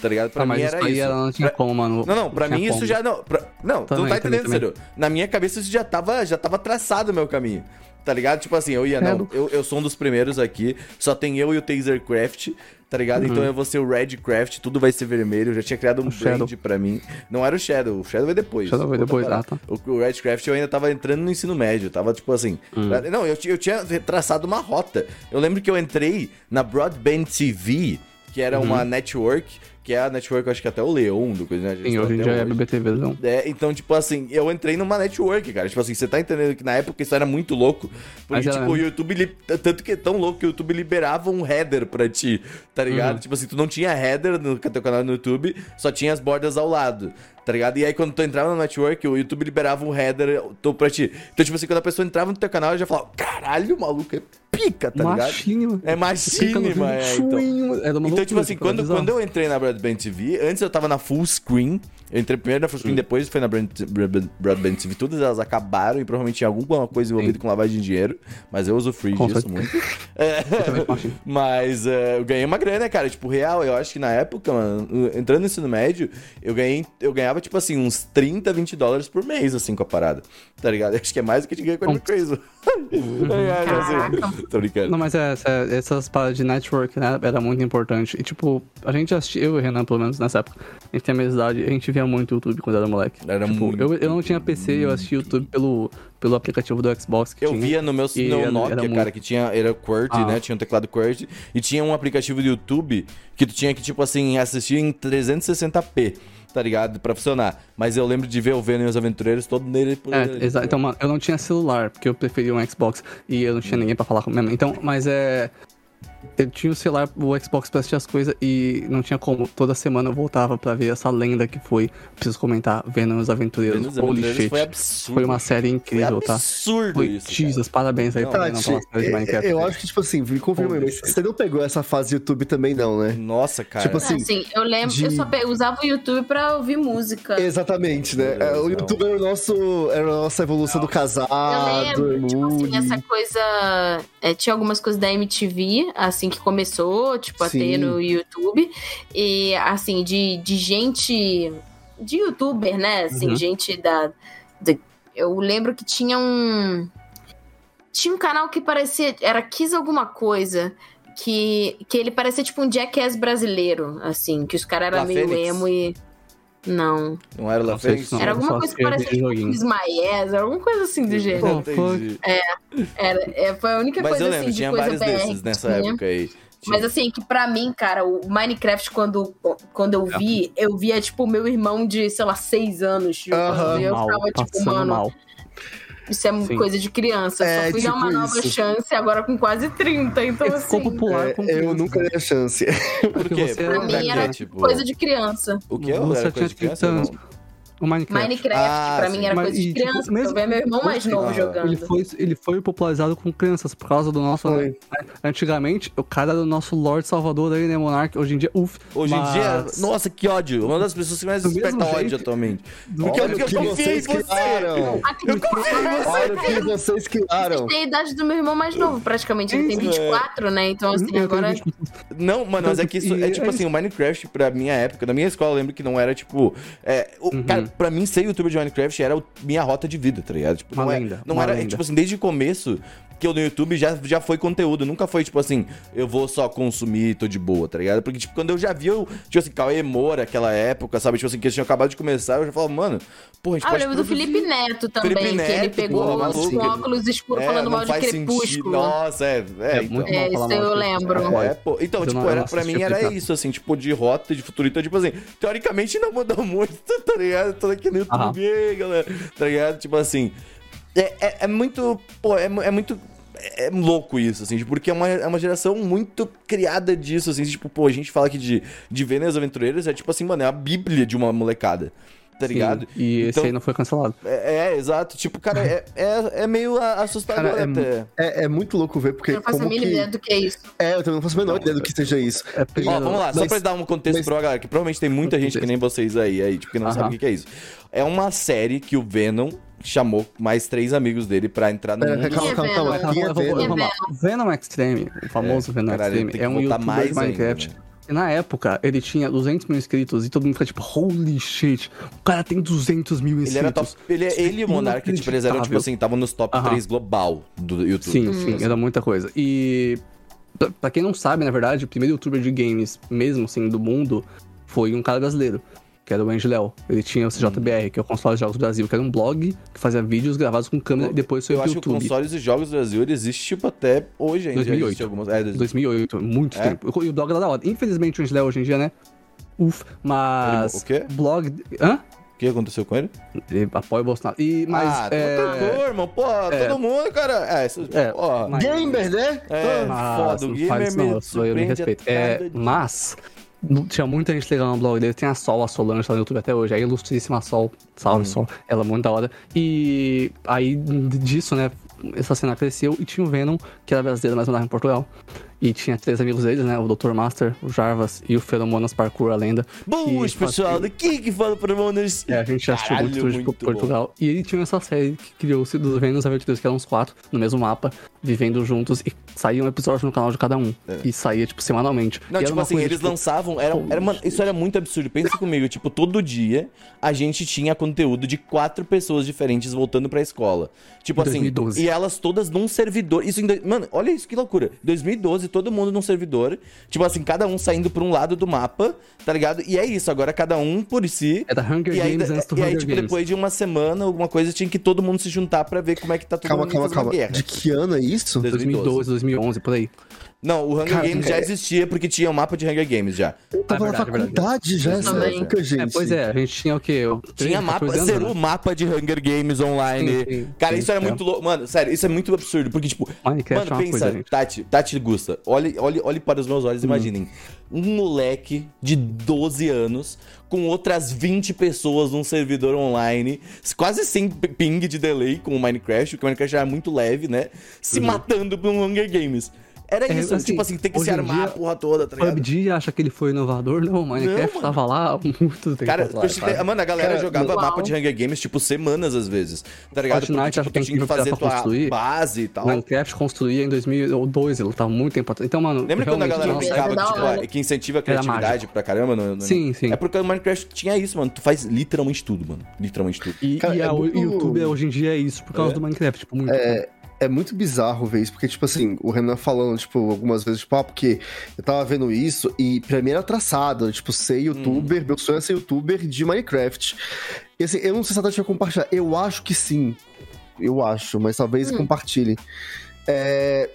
Tá ligado? Pra Ah, mas mim era isso. não tinha Pra- como, mano. não, não, pra tinha mim isso como. já não. pra- não, tu não Também, tá também, entendendo, Ciro. Na minha cabeça isso já tava, já tava traçado o meu caminho. Tá ligado? Tipo assim, eu ia, não, eu, eu sou um dos primeiros aqui, só tem eu e o Tasercraft, tá ligado? Então eu vou ser o Redcraft, tudo vai ser vermelho. Eu já tinha criado um Uhum. Shadow. brand pra mim. Não era o Shadow, o Shadow veio depois. Shadow veio depois, ah, tá. O, o Redcraft eu ainda tava entrando no ensino médio, tava tipo assim. Hum. Não, eu, eu tinha traçado uma rota. Eu lembro que eu entrei na Broadband TV, que era Uhum. uma network que é a network, eu acho que até o Leon do coisa, né? Eles Sim, estão hoje em até dia é BBTV, não. É, então, tipo assim, eu entrei numa network, cara. Tipo assim, você tá entendendo que na época isso era muito louco. Porque, tipo, o. YouTube. li- Tanto que é tão louco que o YouTube liberava um header pra ti, tá ligado? Uhum. Tipo assim, tu não tinha header no teu canal no YouTube, só tinha as bordas ao lado. Tá ligado? E aí, quando tu entrava no network, o YouTube liberava um header tô pra ti. Então, tipo assim, quando a pessoa entrava no teu canal, ela já falava: caralho, o maluco é pica, tá ligado? É machine, mano. É, então. Uma Então, tipo assim, era quando, quando eu entrei na Broadband TV, antes eu tava na full screen. Eu entrei primeiro na full screen, depois foi na Broad- Broadband, TV. Todas elas acabaram e provavelmente tinha alguma coisa envolvida com lavagem de dinheiro. Mas eu uso free Com disso certeza. muito. É, mas é, eu ganhei uma grana, cara. Tipo, real, eu acho que na época, mano, entrando no ensino médio, eu, ganhei, eu ganhava, tipo assim, uns 30, 20 dólares por mês, assim, com a parada. Tá ligado? Eu acho que é mais do que eu ganhei com a Crazy. É, Tô brincando. Não, mas é, essa- essas paradas de network, né, era muito importante. E, tipo, a gente assistia, eu e o Renan, pelo menos nessa época, a gente tem a mesma idade, a gente via muito YouTube quando era moleque. Era tipo, muito, eu, eu não tinha PC, eu assistia YouTube pelo, pelo aplicativo do Xbox que Eu tinha. via no meu no era- Nokia, era cara, que tinha. Era QWERTY, Ah. né? Tinha um teclado QWERTY. E tinha um aplicativo do YouTube que tu tinha que, tipo assim, assistir em 360p, tá ligado? Pra funcionar. Mas eu lembro de ver o Venom e os Aventureiros todo nele por É, exato. Então, mano, eu não tinha celular, porque eu preferia um Xbox e eu não tinha ninguém pra falar com mesmo. Então, mas é. Eu tinha o celular, o Xbox pra assistir as coisas e não tinha como. Toda semana eu voltava pra ver essa lenda que foi. Preciso comentar, Venom os Aventureiros. Venom Holy Aventureiros shit. foi absurdo. Foi uma série incrível, Foi tá? absurdo Foi isso. cara. Jesus, parabéns aí Não, pra Venom pela série de eu, Minecraft. eu acho que, tipo assim, me confirma mas você não pegou essa fase do YouTube também, não, né? Nossa, cara. Tipo assim, Assim, eu lembro, de- eu só pe- usava o YouTube pra ouvir música. Exatamente, né? Deus É, o do. YouTube era, o nosso, era a nossa evolução do Eu casado, lembro, tipo assim, essa coisa. é, tinha algumas coisas da MTV, assim, que começou, tipo, a Sim. ter no YouTube. E, assim, de, de gente. De youtuber, né? Assim, Uhum. gente da, Eu lembro que tinha um. Tinha um canal que parecia. Era Kiss alguma coisa. Que, que ele parecia tipo um Jackass brasileiro, assim, que os caras eram meio Fênix? emo e. Não. Não era não. Era alguma coisa que parecia tipo. Ismael, alguma coisa assim do gênero. Entendi. Era, é, foi a única Mas coisa eu lembro, assim de tinha coisa vários BR desses que nessa tinha. época aí. Mas assim, que pra mim, cara, o Minecraft, quando, quando eu vi, eu via, tipo, meu irmão de, sei lá, seis anos jogando. Aham. e eu Mal, ficava, tipo, passando mano, mal. Isso é Sim. coisa de criança. É, Só fui dar uma tipo nova isso. chance agora com quase 30. Então, Ele ficou assim, popular É, com eu criança. nunca dei a chance. Por Porque quê? você pra era mim era Tipo, coisa de criança. O que? Você Era coisa tinha de criança? 30 anos. O Minecraft. Minecraft, Ah, pra sim. mim, era Mas, coisa de tipo, criança. mesmo- eu meu irmão mais novo Ah, jogando. Ele foi, ele foi popularizado com crianças por causa do nosso. Né? Antigamente, o cara era o nosso Lord Salvador aí, né, Monark? Hoje em dia, uff. Hoje em dia, mas- nossa, que ódio. Uma das pessoas que mais Do desperta ódio jeito- atualmente. do Porque eu, eu confiei em vocês você. criaram. Eu confio em você. Olha o que vocês criaram. Tem a idade do meu irmão mais novo, praticamente. Ele tem Isso, é. 24, né? Então, assim, Eu agora. 20 Não, mano, mas é que isso é é tipo assim, o Minecraft, pra minha época, na minha escola, eu lembro que não era tipo. É, o, Uhum. Cara, pra mim, ser youtuber de Minecraft era minha rota de vida, tá ligado? Tipo, Uma não, é- lenda, não uma era, lenda. tipo assim, desde o começo que eu no YouTube já, já foi conteúdo, nunca foi tipo assim, eu vou só consumir e tô de boa, tá ligado? Porque, tipo, quando eu já vi, eu, tipo assim, Cauê Moura, aquela época, sabe? Tipo assim, que eles tinham acabado de começar, eu já falava, mano, pô, a gente Ah, eu lembro do. Felipe Neto também, Felipe que ele Neto, pegou maluco. com óculos escuros É, falando não mal de faz sentido. crepúsculo. Nossa, é, é, É então. muito É, bom isso falar eu lembro. Crepúsculo. É, pô. Então, Eu tipo, não- eu era, não pra mim era Crepúsculo. isso, assim, tipo, de rota, de futurista, tipo assim, teoricamente não mudou muito, tá ligado? Tô aqui no YouTube, aí, galera, tá ligado? Tipo assim, é, é, é muito, pô, é, é muito... É louco isso, assim, tipo, porque é uma, é uma geração muito criada disso, assim, tipo, pô, a gente fala aqui de, de Vênus Aventureiros, é tipo assim, mano, é a bíblia de uma molecada, tá Sim, ligado? E esse Então- aí não foi cancelado. É, é, exato, tipo, cara, é, é, é meio assustador Cara, é até. É, é muito louco ver, porque Eu não faço a mínima que... ideia do que é isso. É, eu também não faço a menor ideia do que seja isso. É Ó, vamos lá, só Mas- pra dar um contexto mas- pra galera, que provavelmente tem muita gente que nem vocês aí, aí tipo, que não Aham. sabe o que é isso. É uma série que o Venom chamou mais três amigos dele pra entrar no Pera, mundo. calma, calma, calma. Venom? É Venom? Extreme, o famoso Venom caralho, Extreme, é um youtuber mais de Minecraft. ainda, né? E na época, ele tinha 200 mil inscritos e todo mundo fica tipo, holy shit, o cara tem 200 mil inscritos. Ele era top. Ele, ele e o Monark, tipo, eles eram, tipo assim, estavam nos top Aham. 3 global do YouTube. Sim, sim, era muita coisa. E pra, pra quem não sabe, na verdade, o primeiro youtuber de games, mesmo assim, do mundo, foi um cara brasileiro, que era o Andy Léo. Ele tinha o CJBR, que é o Console de Jogos do Brasil, que era um blog que fazia vídeos gravados com câmera e depois foi Eu pro acho que o YouTube. Consoles e Jogos do Brasil ele existe, tipo, até hoje ainda. 2008. Existe algumas... É, 2008, muito É? tempo. E o blog era da hora. Infelizmente, o Andy Léo hoje em dia, né? Uf, mas. Ele- o quê? Blog. Hã? O que aconteceu com ele? Ele apoia o Bolsonaro. E, mas. ah, é, todo irmão. Pô, todo mundo, cara. É, isso, É, ó, mas- Gamer, né? é Mas, foda. O não gamer faz isso não, me eu, sou, eu me respeito. É, mas, tinha muita gente legal no blog dele. Tem a Sol, a Solange, tá no YouTube até hoje. A ilustríssima Sol. Salve, Hum. Sol. Ela é muito da hora. E aí, disso, né, essa cena cresceu e tinha o Venom, que era brasileiro, mas morava em Portugal. E tinha três amigos deles, né, o Dr. Master, o Jarvas e o Feromonas Parkour, a lenda. Boas, que pessoal. fazia- Daqui que fala para Monas. É, a gente já assistiu Caralho, muito muito por Portugal. E ele tinha essa série que criou-se dos Vênus Aventureiros, que eram uns quatro, no mesmo mapa, vivendo juntos, e saía um episódio no canal de cada um. E saía, tipo, semanalmente. Não, E tipo uma assim, coisa, eles tipo, lançavam. Era, era, mano, isso era muito absurdo. Pensa comigo, tipo, todo dia a gente tinha conteúdo de quatro pessoas diferentes voltando pra escola. Tipo assim, 2012. e elas todas num servidor. Isso em, Mano, olha isso que loucura. 2012, todo mundo num servidor. Tipo assim, cada um saindo pra um lado do mapa, tá ligado? E é isso, agora cada um por si. Era Hunger e aí, Games antes do e aí, tipo, Games. depois de uma semana, alguma coisa, tinha que todo mundo se juntar pra ver como é que tá todo Calma, mundo calma, calma. guerra. De que ano é isso? 2012, 2011, por aí. Não, o Hunger Cara, Games é- já existia porque tinha o mapa de Hunger Games já. Eu tava É na verdade, é faculdade já essa Também. época, gente. É, pois é, a gente tinha o quê? Eu- Tinha 13, mapa, 14 anos, zerou né? o mapa de Hunger Games online. Sim, sim, Cara, sim, isso era é. muito louco. Mano, sério, isso é muito absurdo. Porque, tipo, Minecraft mano, é uma pensa, coisa. Tati, Tati Gusta, olhe, olhe, olhe para os meus olhos e Hum. imaginem. Um moleque de 12 anos com outras 20 pessoas num servidor online, quase sem ping de delay com o Minecraft, porque o Minecraft era muito leve, né? Se matando por um Hunger Games. Era. É, isso, assim, tipo assim, tem que se armar dia, a porra toda, tá ligado? PUBG acha que ele foi inovador? Não, o Minecraft Não, tava lá há muito tempo Cara, atrás, sabe? mano, a galera Cara, jogava uau. mapa de Hunger Games, tipo, semanas às vezes. Tá ligado? Fortnite, Porque, acho tipo, que tu tinha que não fazer tua construir. base e tal. Minecraft construía em 2002, ele tava muito tempo atrás. Então, mano, Lembra quando a galera nossa, brincava que, tipo, hora. ah, que incentiva a criatividade pra caramba? No, no- Sim, sim. É porque o Minecraft tinha isso, mano. Tu faz literalmente tudo, mano. Literalmente tudo. E, Cara, e é a- o YouTube hoje em dia é isso, por causa É? do Minecraft, tipo, muito. É muito bizarro ver isso, porque, tipo assim, o Renan falando, tipo, algumas vezes, tipo, ah, porque eu tava vendo isso e pra mim era traçado, tipo, ser youtuber, meu sonho é ser youtuber de Minecraft. E assim, eu não sei se a Tati vai compartilhar, eu acho que sim. Eu acho, mas talvez compartilhe. É,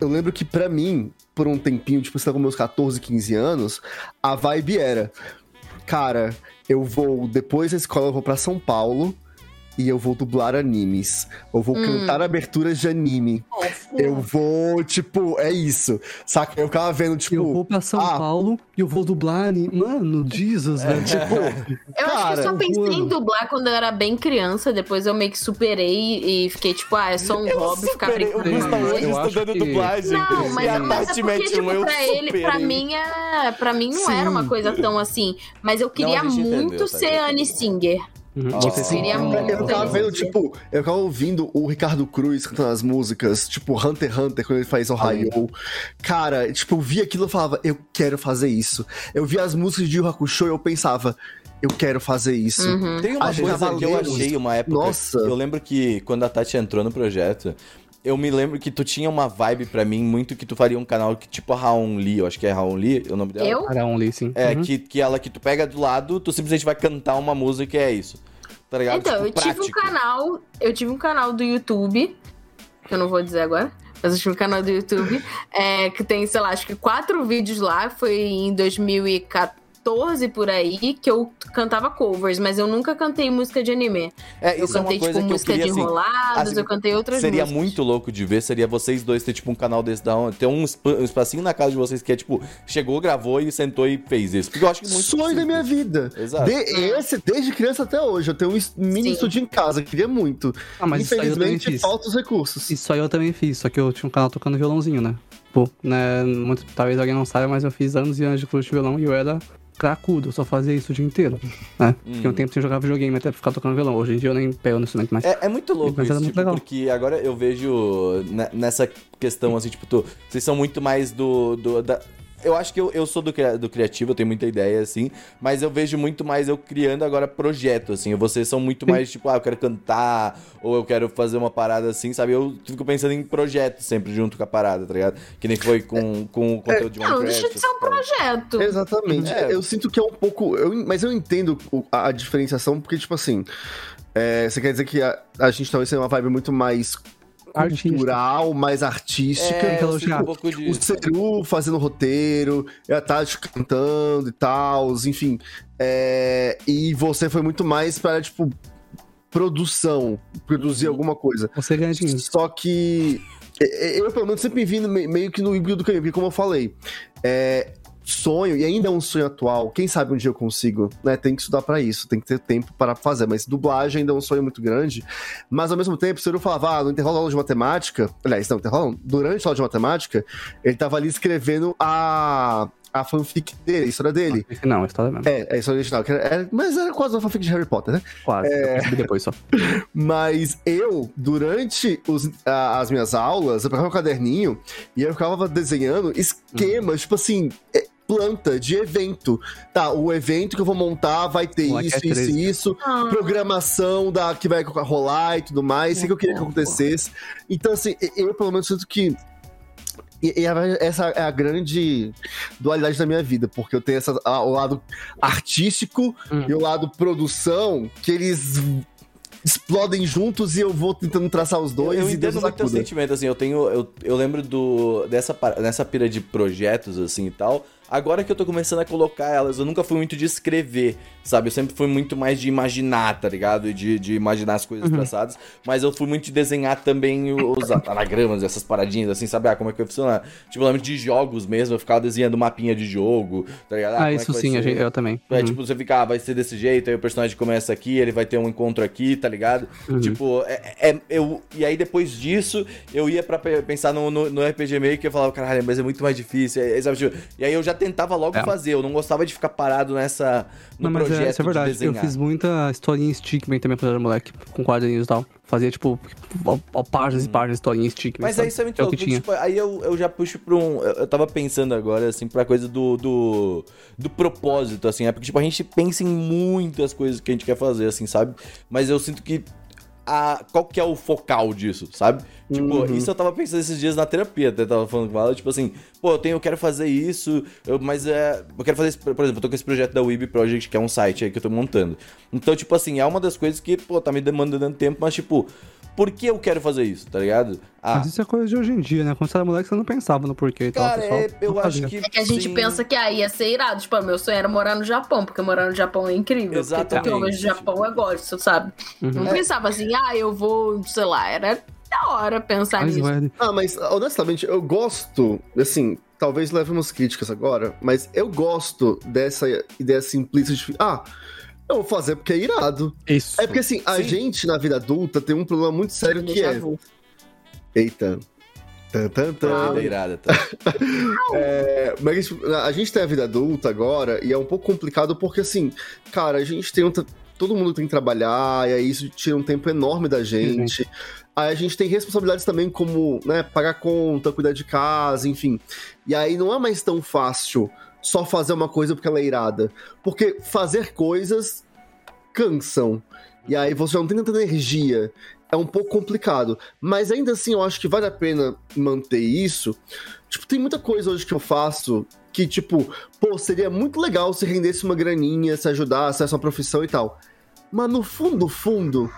eu lembro que pra mim, por um tempinho, tipo, sei lá, com meus 14, 15 anos, a vibe era, cara, eu vou, depois da escola, eu vou pra São Paulo e eu vou dublar animes. Eu vou cantar aberturas de anime. Eu vou, tipo, é isso. Saca? Eu ficava vendo, tipo. eu vou pra São ah, Paulo e eu vou dublar. anime. Mano, Jesus, velho. Tipo, Eu acho que eu só Cara, pensei em mano. dublar quando eu era bem criança, depois eu meio que superei e fiquei tipo, ah, é só um hobby ficar brincando. Gusta Eu hoje acho estudando que- dublagem. Não, mas, a mas é porque, tipo, um eu pra ele, pra mim, é, pra mim não Sim. era uma coisa tão assim. Mas eu queria a gente entendeu, muito tá ser? Annie Singer. Uhum. Ah, sim. queria muito. eu ficava vendo, tipo, eu ficava ouvindo o Ricardo Cruz cantando as músicas, tipo, Hunter x Hunter, quando ele faz Ohio. Cara, tipo, eu via aquilo e falava, eu quero fazer isso. Eu via as músicas de Yu Hakusho e eu pensava, eu quero fazer isso. Uhum. Tem uma Acho coisa que eu achei uma época. Nossa. Eu lembro que quando a Tati entrou no projeto, eu me lembro que tu tinha uma vibe pra mim muito que tu faria um canal que tipo a Raon Lee, eu acho que é Raon Lee, o nome dela. Eu? Era only, sim. É, Uhum. que, que ela que tu pega do lado, tu simplesmente vai cantar uma música e é isso. Tá ligado? Então, Tipo, eu tive um canal, eu tive um canal do YouTube, que eu não vou dizer agora, mas eu tive um canal do YouTube, é, que tem, sei lá, acho que quatro vídeos lá, foi em 2014 por aí, que eu cantava covers, mas eu nunca cantei música de anime. É, Eu isso é uma cantei, coisa tipo, que eu música queria de assim. enrolados, assim, eu cantei outras Seria músicas. muito louco de ver, seria vocês dois ter, tipo, um canal desse da onde. Ter um, espa- um espacinho na casa de vocês que é, tipo, chegou, gravou e sentou e fez isso. Porque eu acho que muito. Sonho da minha vida. Exato. De- esse, desde criança até hoje. Eu tenho um mini Sim. estúdio em casa, queria muito. Ah, mas Infelizmente, fiz. faltam os recursos. Isso aí eu também fiz, só que eu tinha um canal tocando violãozinho, né? Pô, né? Muito, talvez alguém não saiba, mas eu fiz anos e anos de curso de violão e eu era cracudo, eu só fazia isso o dia inteiro. Né? Fiquei um tempo sem jogar videogame até pra ficar tocando violão. Hoje em dia eu nem pego no instrumento mais. É, é muito louco Mas isso, muito tipo, legal. porque agora eu vejo ne- nessa questão, assim, tipo, tu, vocês são muito mais do... do da... Eu acho que eu, eu sou do, do criativo, eu tenho muita ideia, assim, mas eu vejo muito mais eu criando agora projeto, assim. Vocês são muito mais, tipo, ah, eu quero cantar, ou eu quero fazer uma parada assim, sabe? Eu fico pensando em projeto sempre junto com a parada, tá ligado? Que nem foi com, com o conteúdo de Não, não Minecraft. deixa de ser um projeto. Exatamente. É. Eu sinto que é um pouco. eu- mas eu entendo a, a diferenciação, porque, tipo assim. é, você quer dizer que a, a gente talvez tenha uma vibe muito mais cultural, mais artística. É, já- um pouco de... O Ceru fazendo roteiro, e a Tati cantando e tal, enfim. É, e você foi muito mais para, tipo, produção, produzir alguma coisa. Você ganha dinheiro. Só que é, é, eu, pelo menos, sempre me vi meio que no híbrido do caminho, porque, como eu falei, é, sonho, e ainda é um sonho atual, quem sabe um dia eu consigo, né? Tem que estudar pra isso, tem que ter tempo para fazer, mas dublagem ainda é um sonho muito grande. Mas ao mesmo tempo, o senhor falava, ah, no intervalo da aula de matemática, aliás, não, intervalo durante a aula de matemática, ele tava ali escrevendo a, a fanfic dele, a história dele. Não, a história mesmo. É, é a história original, era- mas era quase uma fanfic de Harry Potter, né? Quase. Eu percebi depois só. Mas eu, durante os- a- as minhas aulas, eu pegava um caderninho e eu ficava desenhando esquemas, tipo assim, é, planta de evento. Tá, o evento que eu vou montar vai ter isso, é isso 13. e isso. Ah. Programação da, que vai rolar e tudo mais, o que eu queria que acontecesse. Então, assim, eu pelo menos sinto que. E, e a- essa é a grande dualidade da minha vida, porque eu tenho essa, a- o lado artístico Hum. e o lado produção, que eles explodem juntos e eu vou tentando traçar os dois eu, eu e entendo muito teu sentimento, assim, eu tenho. Eu, eu lembro do. Dessa, nessa pira de projetos, assim e tal. Agora que eu tô começando a colocar elas, eu nunca fui muito de escrever, sabe? Eu sempre fui muito mais de imaginar, tá ligado? E de, de imaginar as coisas traçadas. Mas eu fui muito de desenhar também os anagramas, essas paradinhas, assim, sabe? Ah, como é que vai funcionar? Tipo, eu de jogos mesmo, eu ficava desenhando mapinha de jogo, tá ligado? Ah, como é isso que vai sim, ser? eu também. É, Uhum. tipo, você fica, ah, vai ser desse jeito, aí o personagem começa aqui, ele vai ter um encontro aqui, tá ligado? Uhum. Tipo, é, é- eu. E aí depois disso, eu ia pra pe- pensar no, no, no RPG Maker e eu falava, caralho, mas é muito mais difícil. é- é, sabe, tipo, e aí eu já tentava logo É. fazer, eu não gostava de ficar parado nessa. No Não, projeto é, isso é verdade. de desenhar. Eu fiz muita historinha em Stickman também quando eu era moleque, com quadrinhos e tal. Fazia, tipo, páginas e páginas de historinha em Stickman. Mas sabe? aí é muito é que porque, tinha. tipo, aí eu, eu já puxo pra um. Eu, eu tava pensando agora, assim, pra coisa do, do. do propósito, assim, é porque, tipo, a gente pensa em muitas coisas que a gente quer fazer, assim, sabe? Mas eu sinto que. A, qual que é o focal disso, sabe? Tipo, Uhum. isso eu tava pensando esses dias na terapia, até tava falando com ela, tipo assim, pô, eu tenho, eu quero fazer isso, eu- mas é. Eu quero fazer esse, por exemplo, eu tô com esse projeto da Weeb Project, que é um site aí que eu tô montando. Então, tipo assim, é uma das coisas que, pô, tá me demandando tempo, mas, tipo, por que eu quero fazer isso, tá ligado? Ah, Mas isso é coisa de hoje em dia, né? Quando você era moleque, você não pensava no porquê e tal. Cara, pessoal é, eu acho que. É que a gente sim. pensa que aí ia ser irado. Tipo, meu sonho era morar no Japão, porque morar no Japão é incrível. Porque tudo que eu vejo no Japão eu gosto, sabe? Não É. pensava assim, ah, eu vou, sei lá, era da hora pensar Mas, nisso. velho, Ah, mas honestamente, eu gosto, assim, talvez leve umas críticas agora, mas eu gosto dessa ideia simplista de. Ah, eu vou fazer porque é irado. Isso. É porque assim, a Sim. gente na vida adulta tem um problema muito sério que é. Eita. Tan, tan, tan. Vida irada, tá? É, mas tipo, a gente tem a vida adulta agora e é um pouco complicado porque, assim, cara, a gente tem um. Todo mundo tem que trabalhar, e aí isso tira um tempo enorme da gente. Aí a gente tem responsabilidades também como, né, pagar conta, cuidar de casa, enfim. E aí não é mais tão fácil só fazer uma coisa porque ela é irada. Porque fazer coisas cansam. E aí você não tem tanta energia. É um pouco complicado. Mas ainda assim, eu acho que vale a pena manter isso. Tipo, tem muita coisa hoje que eu faço que, tipo, pô, seria muito legal se rendesse uma graninha, se ajudasse essa profissão e tal. Mas no fundo, fundo,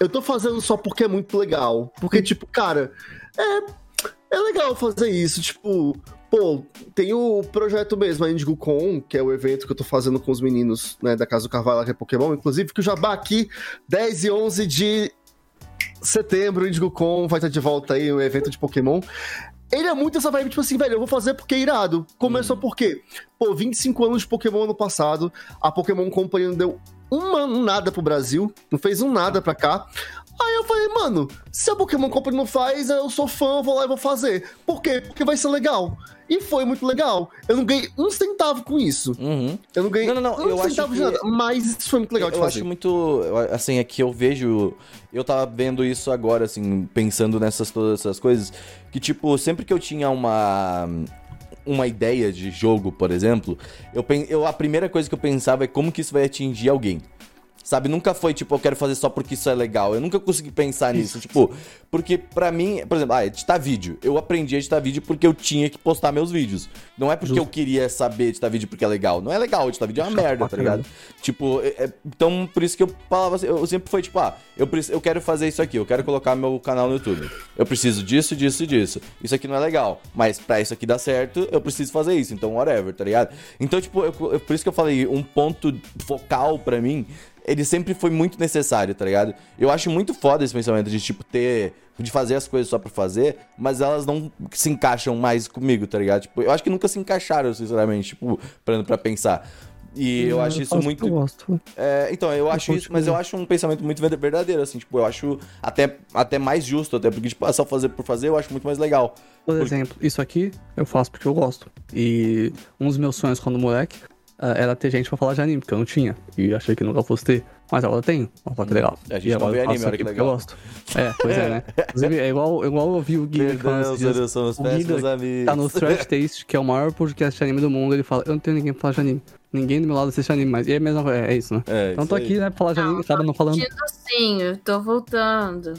eu tô fazendo só porque é muito legal. Porque, tipo, cara, é, é legal fazer isso. Tipo, pô, tem o projeto mesmo, a Indigo Con, que é o evento que eu tô fazendo com os meninos, né, da Casa do Carvalho, que é Pokémon. Inclusive, que o Jabá aqui, 10 e 11 de setembro, o Indigo Con vai estar de volta aí, o evento de Pokémon. Ele é muito essa vibe, tipo assim, velho, eu vou fazer porque é irado. Começou por quê? Pô, 25 anos de Pokémon ano passado, a Pokémon Company não deu uma, um nada pro Brasil, não fez um nada pra cá. Aí eu falei, mano, se a Pokémon Company não faz, eu sou fã, eu vou lá e vou fazer. Por quê? Porque vai ser legal. E foi muito legal. Eu não ganhei um centavo com isso. Uhum. Eu não ganhei Não, não, não, um eu centavo de que- nada. Mas isso foi muito legal de eu fazer. acho muito. eu- Assim, é que eu vejo. Eu tava vendo isso agora, assim, pensando nessas todas essas coisas. Que, tipo, sempre que eu tinha uma. Uma ideia de jogo, por exemplo, eu, eu a primeira coisa que eu pensava é como que isso vai atingir alguém. Sabe? Nunca foi tipo, eu quero fazer só porque isso é legal. Eu nunca consegui pensar nisso. Tipo, porque pra mim, por exemplo, ah, editar vídeo. Eu aprendi a editar vídeo porque eu tinha que postar meus vídeos. Não é porque Justo. eu queria saber editar vídeo porque é legal. Não é legal, editar vídeo é uma merda, tá ligado? Tipo, é- é- então por isso que eu falava assim, eu sempre foi tipo, ah, eu, eu quero fazer isso aqui, eu quero colocar meu canal no YouTube. Eu preciso disso, disso e disso. Isso aqui não é legal, mas pra isso aqui dar certo, eu preciso fazer isso, então whatever, tá ligado? Então, tipo, eu- eu- por isso que eu falei, um ponto focal pra mim, ele sempre foi muito necessário, tá ligado? Eu acho muito foda esse pensamento de, tipo, ter. De fazer as coisas só pra fazer, mas elas não se encaixam mais comigo, tá ligado? Tipo, eu acho que nunca se encaixaram, sinceramente, tipo, parando pra pensar. E eu acho isso muito. porque Eu gosto. É, então, eu acho isso, mas eu acho um pensamento muito verdadeiro, assim, tipo, eu acho até, até mais justo, até porque, tipo, ah, só fazer por fazer eu acho muito mais legal. Por exemplo, isso aqui eu faço porque eu gosto. E um dos meus sonhos quando moleque era ter gente pra falar de anime, porque eu não tinha. E achei que nunca fosse ter. Mas agora eu tenho. Olha que legal. A gente e não vê anime, olha que legal. Eu gosto. É, pois é, né? Inclusive, é igual, igual eu vi o Guida falando esses dias. O Guida amigos. tá no Trash Taste, que é o maior podcast de anime do mundo. Ele fala: Eu não tenho ninguém pra falar de anime. Ninguém do meu lado assiste anime, mas. E é a mesma coisa, é isso, né? É, então isso tô aí. aqui, né, pra falar de anime, acaba não falando. Sentindo sim, eu tô voltando.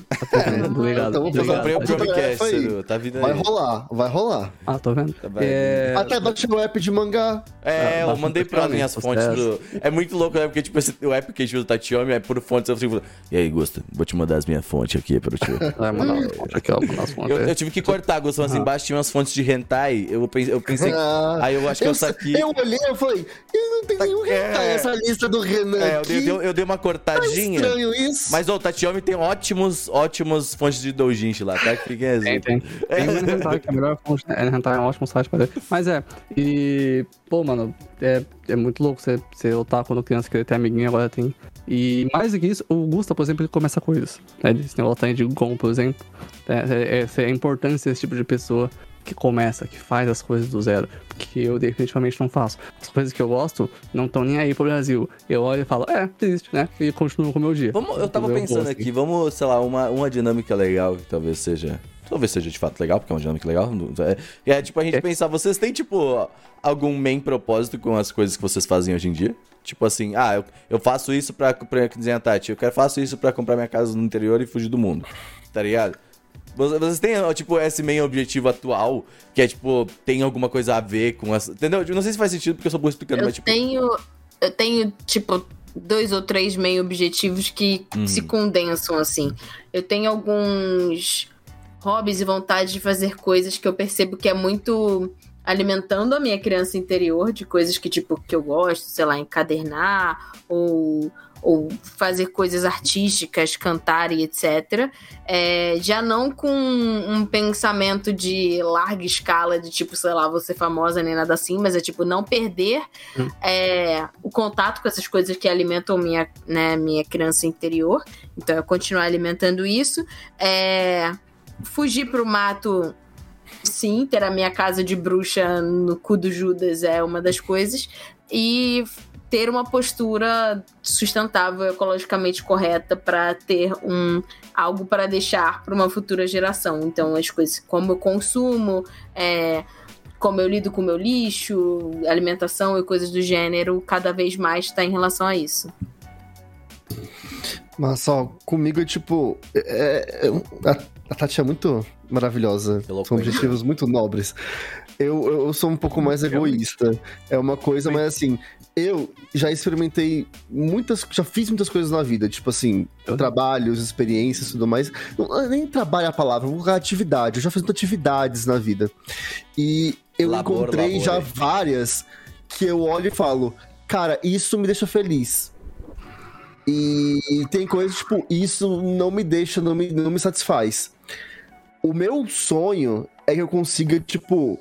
Obrigado. Então, Eu comprei o Chromecast, foi- Ciro, tá vindo Vai aí. rolar, vai rolar. Ah, tô vendo. Tá. É, Até baixou o app de mangá. É, Ah, eu baixa mandei pra teclado, minhas fontes do... É muito louco, né? Porque, tipo, esse, o app que a gente usa do Tatiomi é por fontes. Eu fico... E aí, Gusto, vou te mandar as minhas fontes aqui pra te... Vai mandar aqui, ó, as fontes. Eu, eu tive que cortar, Gusto, mas embaixo tinha umas fontes de hentai. Eu pensei... Eu pensei Ah, aí eu acho que eu, eu, saquei... eu olhei e falei, "Ih, não tem nenhum é. hentai essa lista do Renan É, eu dei, eu, dei- eu dei uma Tá cortadinha. estranho isso. Mas, o Tatiomi tem ótimos, ótimos fontes de doujinshi lá, tá? Que fiquem assim. Tem, tem. Tem o Hentai, que é a melhor fonte. É, Hentai é um ótimo site pra ver. Mas é, e... Pô, mano, é, é muito louco você, você otar quando criança querer ter amiguinho, agora tem. E mais do que isso, o Gusta, por exemplo, ele começa coisas. Né? Esse negócio de Gon, por exemplo. É, é, é, é a importância desse tipo de pessoa que começa, que faz as coisas do zero. Que eu definitivamente não faço. As coisas que eu gosto não estão nem aí pro Brasil. Eu olho e falo, é, existe, né? E continuo com o meu dia. Vamos, eu tava Entendeu? pensando aqui, vamos, sei lá, uma, uma dinâmica legal que talvez seja. Talvez seja de fato legal, porque é uma dinâmica legal. É, é tipo a gente É. pensar, vocês têm, tipo, algum main propósito com as coisas que vocês fazem hoje em dia? Tipo assim, ah, eu, eu faço isso pra, pra dizer a Tati, eu quero faço isso pra comprar minha casa no interior e fugir do mundo. Tá ligado? Vocês têm, tipo, esse main objetivo atual, que é, tipo, tem alguma coisa a ver com as. Entendeu? Eu não sei se faz sentido porque eu sou bom explicando, Eu mas, tipo. tenho. Eu tenho, tipo, dois ou três meio objetivos que Uhum. se condensam, assim. Eu tenho alguns hobbies e vontade de fazer coisas que eu percebo que é muito alimentando a minha criança interior de coisas que, tipo, que eu gosto, sei lá, encadernar ou, ou fazer coisas artísticas, cantar e etc. É, já não com um pensamento de larga escala, de tipo, sei lá, vou ser famosa nem nada assim, mas é tipo, não perder é, o contato com essas coisas que alimentam minha, né, minha criança interior. Então, eu continuar alimentando isso. É, fugir pro mato, sim, ter a minha casa de bruxa no cu do Judas é uma das coisas. E ter uma postura sustentável, ecologicamente correta para ter um algo para deixar para uma futura geração. Então, as coisas como eu consumo, é, como eu lido com o meu lixo, alimentação e coisas do gênero, cada vez mais está em relação a isso. Mas só, comigo é tipo. é- é- a, a Tati é muito maravilhosa. São objetivos muito nobres. Eu, eu, eu sou um pouco mais egoísta. É uma coisa, mas assim, eu já experimentei muitas. Já fiz muitas coisas na vida. Tipo assim, Eu- trabalhos, experiências e tudo mais. Não, nem trabalho é a palavra, vou colocar atividade. Eu já fiz muitas atividades na vida. E eu Labor, encontrei labor, já hein? várias que eu olho e falo, cara, isso me deixa feliz. E tem coisas, tipo, isso não me deixa, não me, não me satisfaz. O meu sonho é que eu consiga, tipo,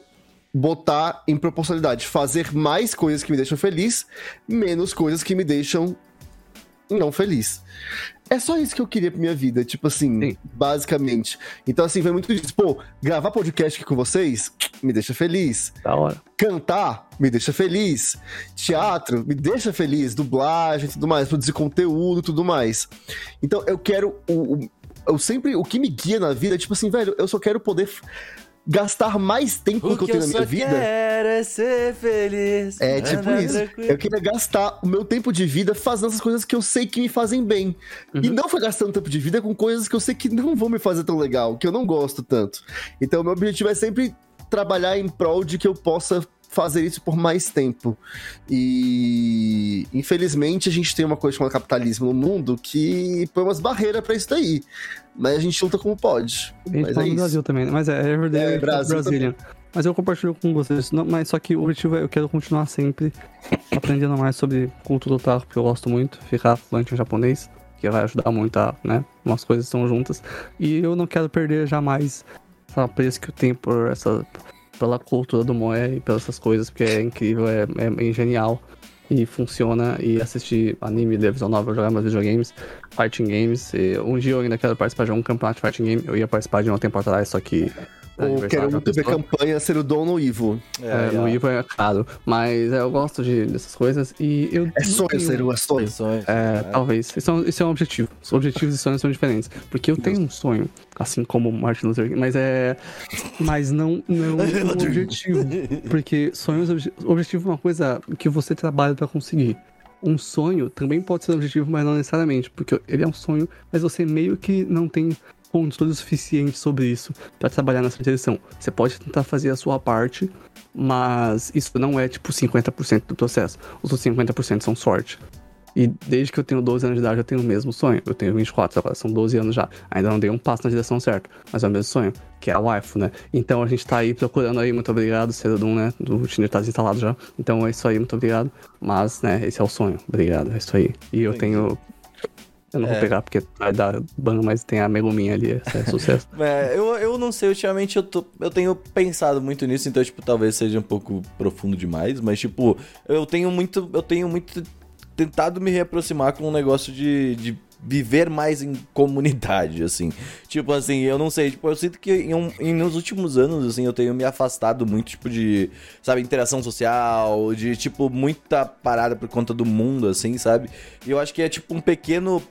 botar em proporcionalidade, fazer mais coisas que me deixam feliz, menos coisas que me deixam não feliz. É só isso que eu queria pra minha vida, tipo assim, Sim. basicamente. Então, assim, foi muito disso. Pô, gravar podcast aqui com vocês me deixa feliz Da hora. cantar me deixa feliz, teatro me deixa feliz, dublagem e tudo mais, produzir conteúdo e tudo mais. Então eu quero o, o- eu sempre o que me guia na vida é tipo assim, velho, eu só quero poder gastar mais tempo O que eu tenho eu na minha vida. quero é ser feliz. É tipo Andar isso. tranquilo. Eu queria gastar o meu tempo de vida fazendo essas coisas que eu sei que me fazem bem. E não foi gastando tempo de vida com coisas que eu sei que não vão me fazer tão legal, que eu não gosto tanto. Então, o meu objetivo é sempre trabalhar em prol de que eu possa fazer isso por mais tempo. E infelizmente a gente tem uma coisa chamada capitalismo no mundo que põe umas barreiras pra isso daí. Mas a gente luta como pode. A gente Mas fala é. Brasil também? Mas é, é verdade. É, É, Brasil Brasília. Mas eu compartilho com vocês. Não, mas só que o objetivo é eu quero continuar sempre aprendendo mais sobre cultura otaku, porque eu gosto muito. Ficar fluente em japonês, que vai ajudar muito a, né? Umas coisas estão juntas. E eu não quero perder jamais essa apreço que eu tenho por essa. pela cultura do Moe e pelas essas coisas, porque é incrível, é, é, é genial. E funciona, e assistir anime, visual novel, jogar meus videogames, fighting games. E um dia eu ainda quero participar de um campeonato de fighting game. Eu ia participar de um tempo atrás, só que. Ou quero muito ver campanha ser o Dom no Ivo. É, no Ivo é caro. Mas é, eu gosto de, dessas coisas e eu. É sonho tenho- ser o é sonho. Sonhos. É, talvez. Isso é, um, isso é um objetivo. Os objetivos e sonhos são diferentes. Porque eu tenho um sonho, assim como o Martin Luther King, mas é. Mas não, não um objetivo. Porque sonhos, obje- objetivo é uma coisa que você trabalha pra conseguir. Um sonho também pode ser um objetivo, mas não necessariamente. Porque ele é um sonho, mas você meio que não tem controle suficiente sobre isso pra trabalhar nessa direção. Você pode tentar fazer a sua parte, mas isso não é tipo 50% do processo. Os outros 50% são sorte. E desde que eu tenho 12 anos de idade, eu tenho o mesmo sonho. Eu tenho 24, agora são 12 anos já. Ainda não dei um passo na direção certa, mas é o mesmo sonho, que é a waifu, né? Então a gente tá aí procurando aí, muito obrigado, Cerodum, né? Do Tinder tá instalado já. Então é isso aí, muito obrigado. Mas, né, esse é o sonho. Obrigado, é isso aí. E eu Entendi. tenho. Eu não É. vou pegar porque vai dar ban, mas tem a Meguminha ali, é sucesso. É, eu, eu não sei, ultimamente eu, tô, eu tenho pensado muito nisso, então, tipo, talvez seja um pouco profundo demais, mas, tipo, eu tenho muito, eu tenho muito tentado me reaproximar com um negócio de, de viver mais em comunidade, assim. Tipo, assim, eu não sei, tipo, eu sinto que em, um- em nos últimos anos, assim, eu tenho me afastado muito, tipo, de, sabe, interação social, de, tipo, muita parada por conta do mundo, assim, sabe? E eu acho que é, tipo, um pequeno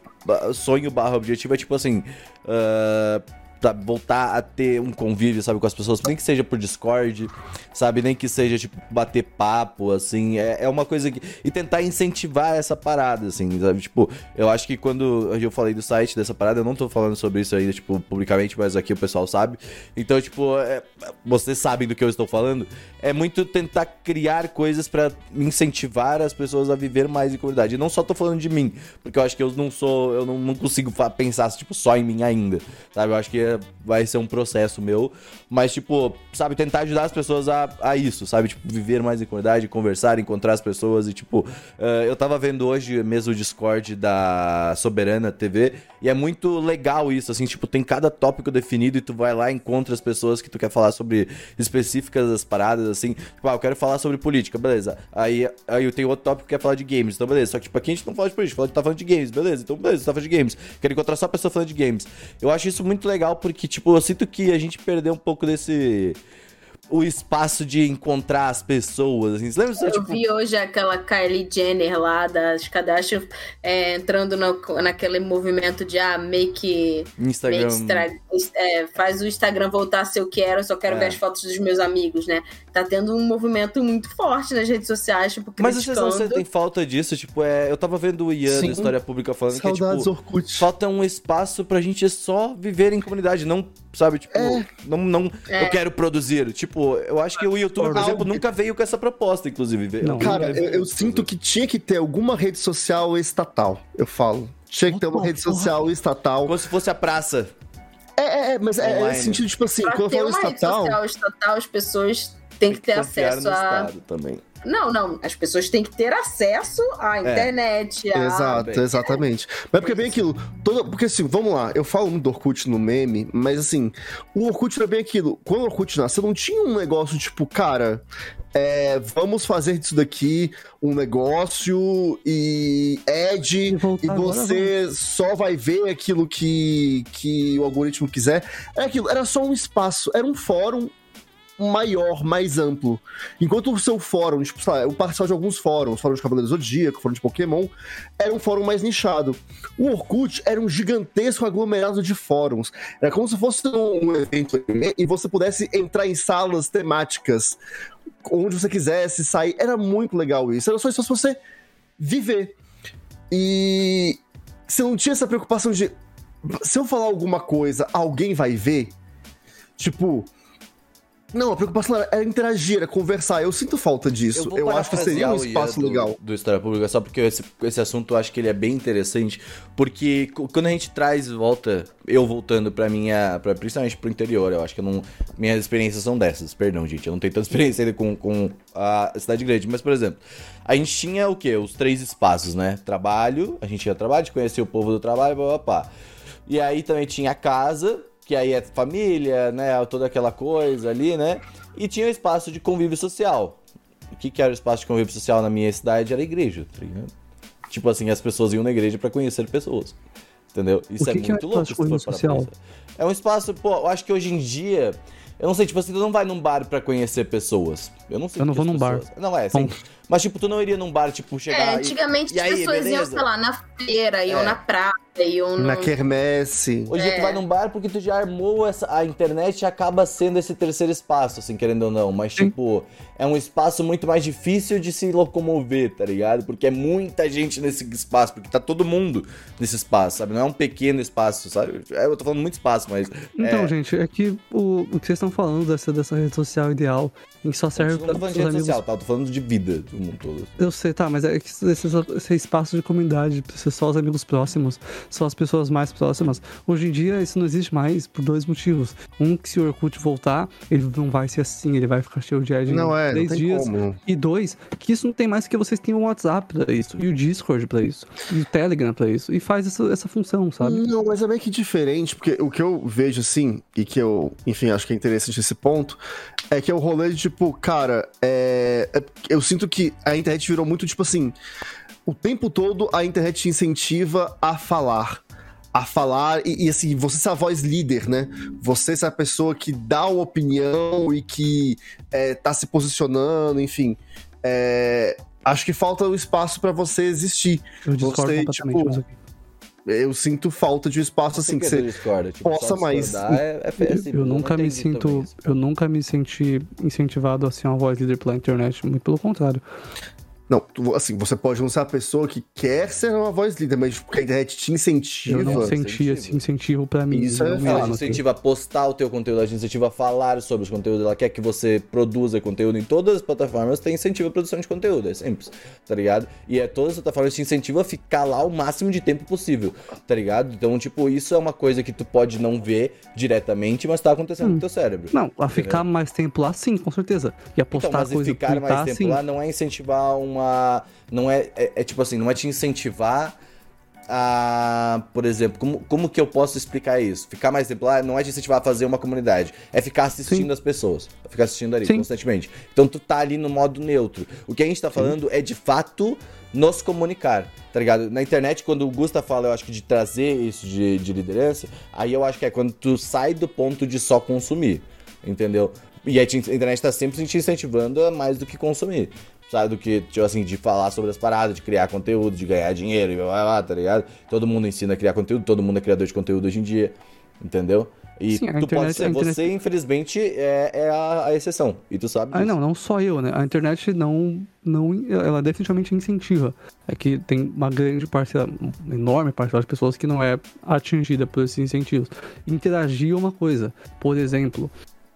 sonho barra objetivo, é, tipo, assim, ah, pra voltar a ter um convívio, sabe, com as pessoas, nem que seja por Discord, sabe, nem que seja, tipo, bater papo, assim, é, é uma coisa que... E tentar incentivar essa parada, assim, sabe, tipo, eu acho que quando eu falei do site dessa parada, eu não tô falando sobre isso ainda, tipo, publicamente, mas aqui o pessoal sabe, então, tipo, é, vocês sabem do que eu estou falando, é muito tentar criar coisas pra incentivar as pessoas a viver mais em comunidade, e não só tô falando de mim, porque eu acho que eu não sou, eu não, não consigo pensar, tipo, só em mim ainda, sabe, eu acho que é- vai ser um processo meu, mas, tipo, sabe, tentar ajudar as pessoas a, a isso, sabe, tipo, viver mais em comunidade, conversar, encontrar as pessoas e, tipo, eh, eu tava vendo hoje mesmo o Discord da Soberana TV e é muito legal isso, assim, tipo, tem cada tópico definido e tu vai lá encontra as pessoas que tu quer falar sobre específicas das paradas, assim, tipo, ah, eu quero falar sobre política, beleza, aí, aí eu tenho outro tópico que quer falar de games, então beleza, só que, tipo, aqui a gente não fala de política, fala, tá falando de games, beleza, então beleza, tá falando de games, quero encontrar só pessoa falando de games. Eu acho isso muito legal porque, tipo, eu sinto que a gente perdeu um pouco desse o espaço de encontrar as pessoas, assim. Você lembra só, Eu tipo, vi hoje aquela Kylie Jenner lá das Kardashian é, entrando no, naquele movimento de ah, make, Instagram. make extra- é, faz o Instagram voltar a ser o que era, eu só quero É. ver as fotos dos meus amigos, né? Tá tendo um movimento muito forte nas redes sociais, tipo, Mas vocês não sentem falta disso? Tipo, é, eu tava vendo o Ian Sim. da História Pública falando que é, Saudades tipo, Orkut. falta um espaço pra gente só viver em comunidade, não, sabe, tipo, não, não, É. eu quero produzir. Tipo, eu acho que o YouTube, por exemplo, nunca veio com essa proposta, inclusive. Não. Cara, eu, eu sinto que tinha que ter alguma rede social estatal, eu falo. Tinha que ter uma rede social estatal. Como se fosse a praça. É, é, é, mas é, é Online. esse sentido, tipo assim, Pra quando eu ter falo uma rede estatal. social estatal, as pessoas têm que ter acesso no a. Estado também. Não, não. As pessoas têm que ter acesso à internet. A... Exato, exatamente. Mas porque é bem aquilo. Toda, porque assim, vamos lá, eu falo muito do Orkut no meme, mas assim, o Orkut era bem aquilo. Quando o Orkut nasceu, não tinha um negócio tipo, cara, é, vamos fazer disso daqui um negócio e Ed, E e agora, você só vai ver aquilo que, que o algoritmo quiser. Era aquilo, era só um espaço, era um fórum maior, mais amplo. Enquanto o seu fórum, tipo, lá, eu participava de alguns fóruns, fórum de Cavaleiro Zodíaco, fórum de Pokémon, era um fórum mais nichado. O Orkut era um gigantesco aglomerado de fóruns. Era como se fosse um evento e você pudesse entrar em salas temáticas onde você quisesse sair. Era muito legal isso. Era só isso pra você viver. E você não tinha essa preocupação de se eu falar alguma coisa, alguém vai ver? Tipo, não, a preocupação era interagir, era conversar. Eu sinto falta disso. Eu, eu acho que seria um espaço do, legal. Do História Pública, só porque esse, esse assunto eu acho que ele é bem interessante. Porque quando a gente traz volta, eu voltando pra minha. Pra, principalmente pro interior, eu acho que eu não. Minhas experiências são dessas. Perdão, gente. Eu não tenho tanta experiência ainda com, com a cidade grande. Mas, por exemplo, a gente tinha o quê? Os três espaços, né? Trabalho, a gente ia trabalho, a gente conhecia o povo do trabalho, papá. E aí também tinha a casa, que aí é família, né? Toda aquela coisa ali, né? E tinha o espaço de convívio social. O que, que era o espaço de convívio social na minha cidade? Era a igreja, tá ligado? Tipo assim, as pessoas iam na igreja para conhecer pessoas. Entendeu? Isso que é que muito é louco. convívio social? É um espaço, pô, eu acho que hoje em dia. Eu não sei, tipo assim, tu não vai num bar para conhecer pessoas. Eu não sei. Eu não vou num pessoas... bar. Não, é, sim. Mas, tipo, tu não iria num bar, tipo, chegar. É, antigamente e... as e aí, pessoas beleza? iam, sei lá, na feira, iam É. na praça, iam no. Na quermesse. Hoje em dia tu vai num bar porque tu já armou essa, a internet acaba sendo esse terceiro espaço, assim, querendo ou não. Mas, tipo, é um espaço muito mais difícil de se locomover, tá ligado? Porque é muita gente nesse espaço, porque tá todo mundo nesse espaço, sabe? Não é um pequeno espaço, sabe? É, eu tô falando muito espaço, mas. Então, é, gente, é que o, o que vocês estão falando dessa, dessa rede social ideal, em que só serve eu não tô para falando os de rede amigos. social, tá? Eu tô falando de vida do mundo todo. Eu sei, tá, mas é que esse, esse espaço de comunidade, pra ser só os amigos próximos, só as pessoas mais próximas. Hoje em dia isso não existe mais por dois motivos. Um, que se o Orkut voltar, ele não vai ser assim, ele vai ficar cheio de ad em Não é, não três tem dias. como. E dois, que isso não tem mais que vocês tenham o WhatsApp pra isso, e o Discord pra isso, e o Telegram pra isso, e faz essa, essa função, sabe? Não, mas é meio que diferente, porque o que eu vejo assim, e que eu, enfim, acho que é interessante esse ponto, é que é o rolê de tipo, cara, é, é- eu sinto que a internet virou muito tipo assim, o tempo todo a internet te incentiva a falar. A falar, e, e, assim, você ser a voz líder, né? Você ser a pessoa que dá uma opinião e que é, tá se posicionando, enfim. É, acho que falta o espaço pra você existir. Eu discordo Você, completamente, tipo. Eu sinto falta de um espaço assim que você você. discorda, tipo, possa mais- É, é assim, eu, eu nunca me sinto, isso. eu nunca me senti incentivado a ser uma voz líder pela internet, muito pelo contrário. Não, tu- assim, você pode não ser a pessoa que quer ser uma voz líder, mas porque a internet te incentiva. Eu não Incentiva. senti esse incentivo pra mim. Isso é Ela te no incentiva a postar o teu conteúdo, ela te incentiva a falar sobre os conteúdos, ela quer que você produza conteúdo em todas as plataformas, tem incentivo a produção de conteúdo, é simples, tá ligado? E é todas as plataformas te incentivam a ficar lá o máximo de tempo possível, tá ligado? Então, tipo, isso é uma coisa que tu pode não ver diretamente, mas tá acontecendo no teu cérebro. Não, a ficar mais tempo lá, sim, com certeza. E a postar Então, mas e coisa ficar mais tempo sim. lá não é incentivar uma. Não é, é. é tipo assim, não é te incentivar a. Por exemplo, como, como que eu posso explicar isso? Ficar mais lá não é te incentivar a fazer uma comunidade. É ficar assistindo Sim. as pessoas. É ficar assistindo ali Sim. constantemente. Então tu tá ali no modo neutro. O que a gente tá falando é de fato nos comunicar, tá ligado? Na internet, quando o Gusta fala, eu acho que de trazer isso de, de liderança, aí eu acho que é quando tu sai do ponto de só consumir, entendeu? E a te- a internet tá sempre te incentivando a mais do que consumir. Sabe, do que, tipo assim, de falar sobre as paradas, de criar conteúdo, de ganhar dinheiro e blá blá blá, tá ligado? Todo mundo ensina a criar conteúdo, todo mundo é criador de conteúdo hoje em dia, entendeu? E Sim, tu pode internet- ser, a internet- você, infelizmente, é, é a, a exceção. E tu sabe Ah, disso. não, não só eu, né? A internet não, não. Ela definitivamente incentiva. É que tem uma grande parcela, uma enorme parcela de pessoas que não é atingida por esses incentivos. Interagir é uma coisa. Por exemplo,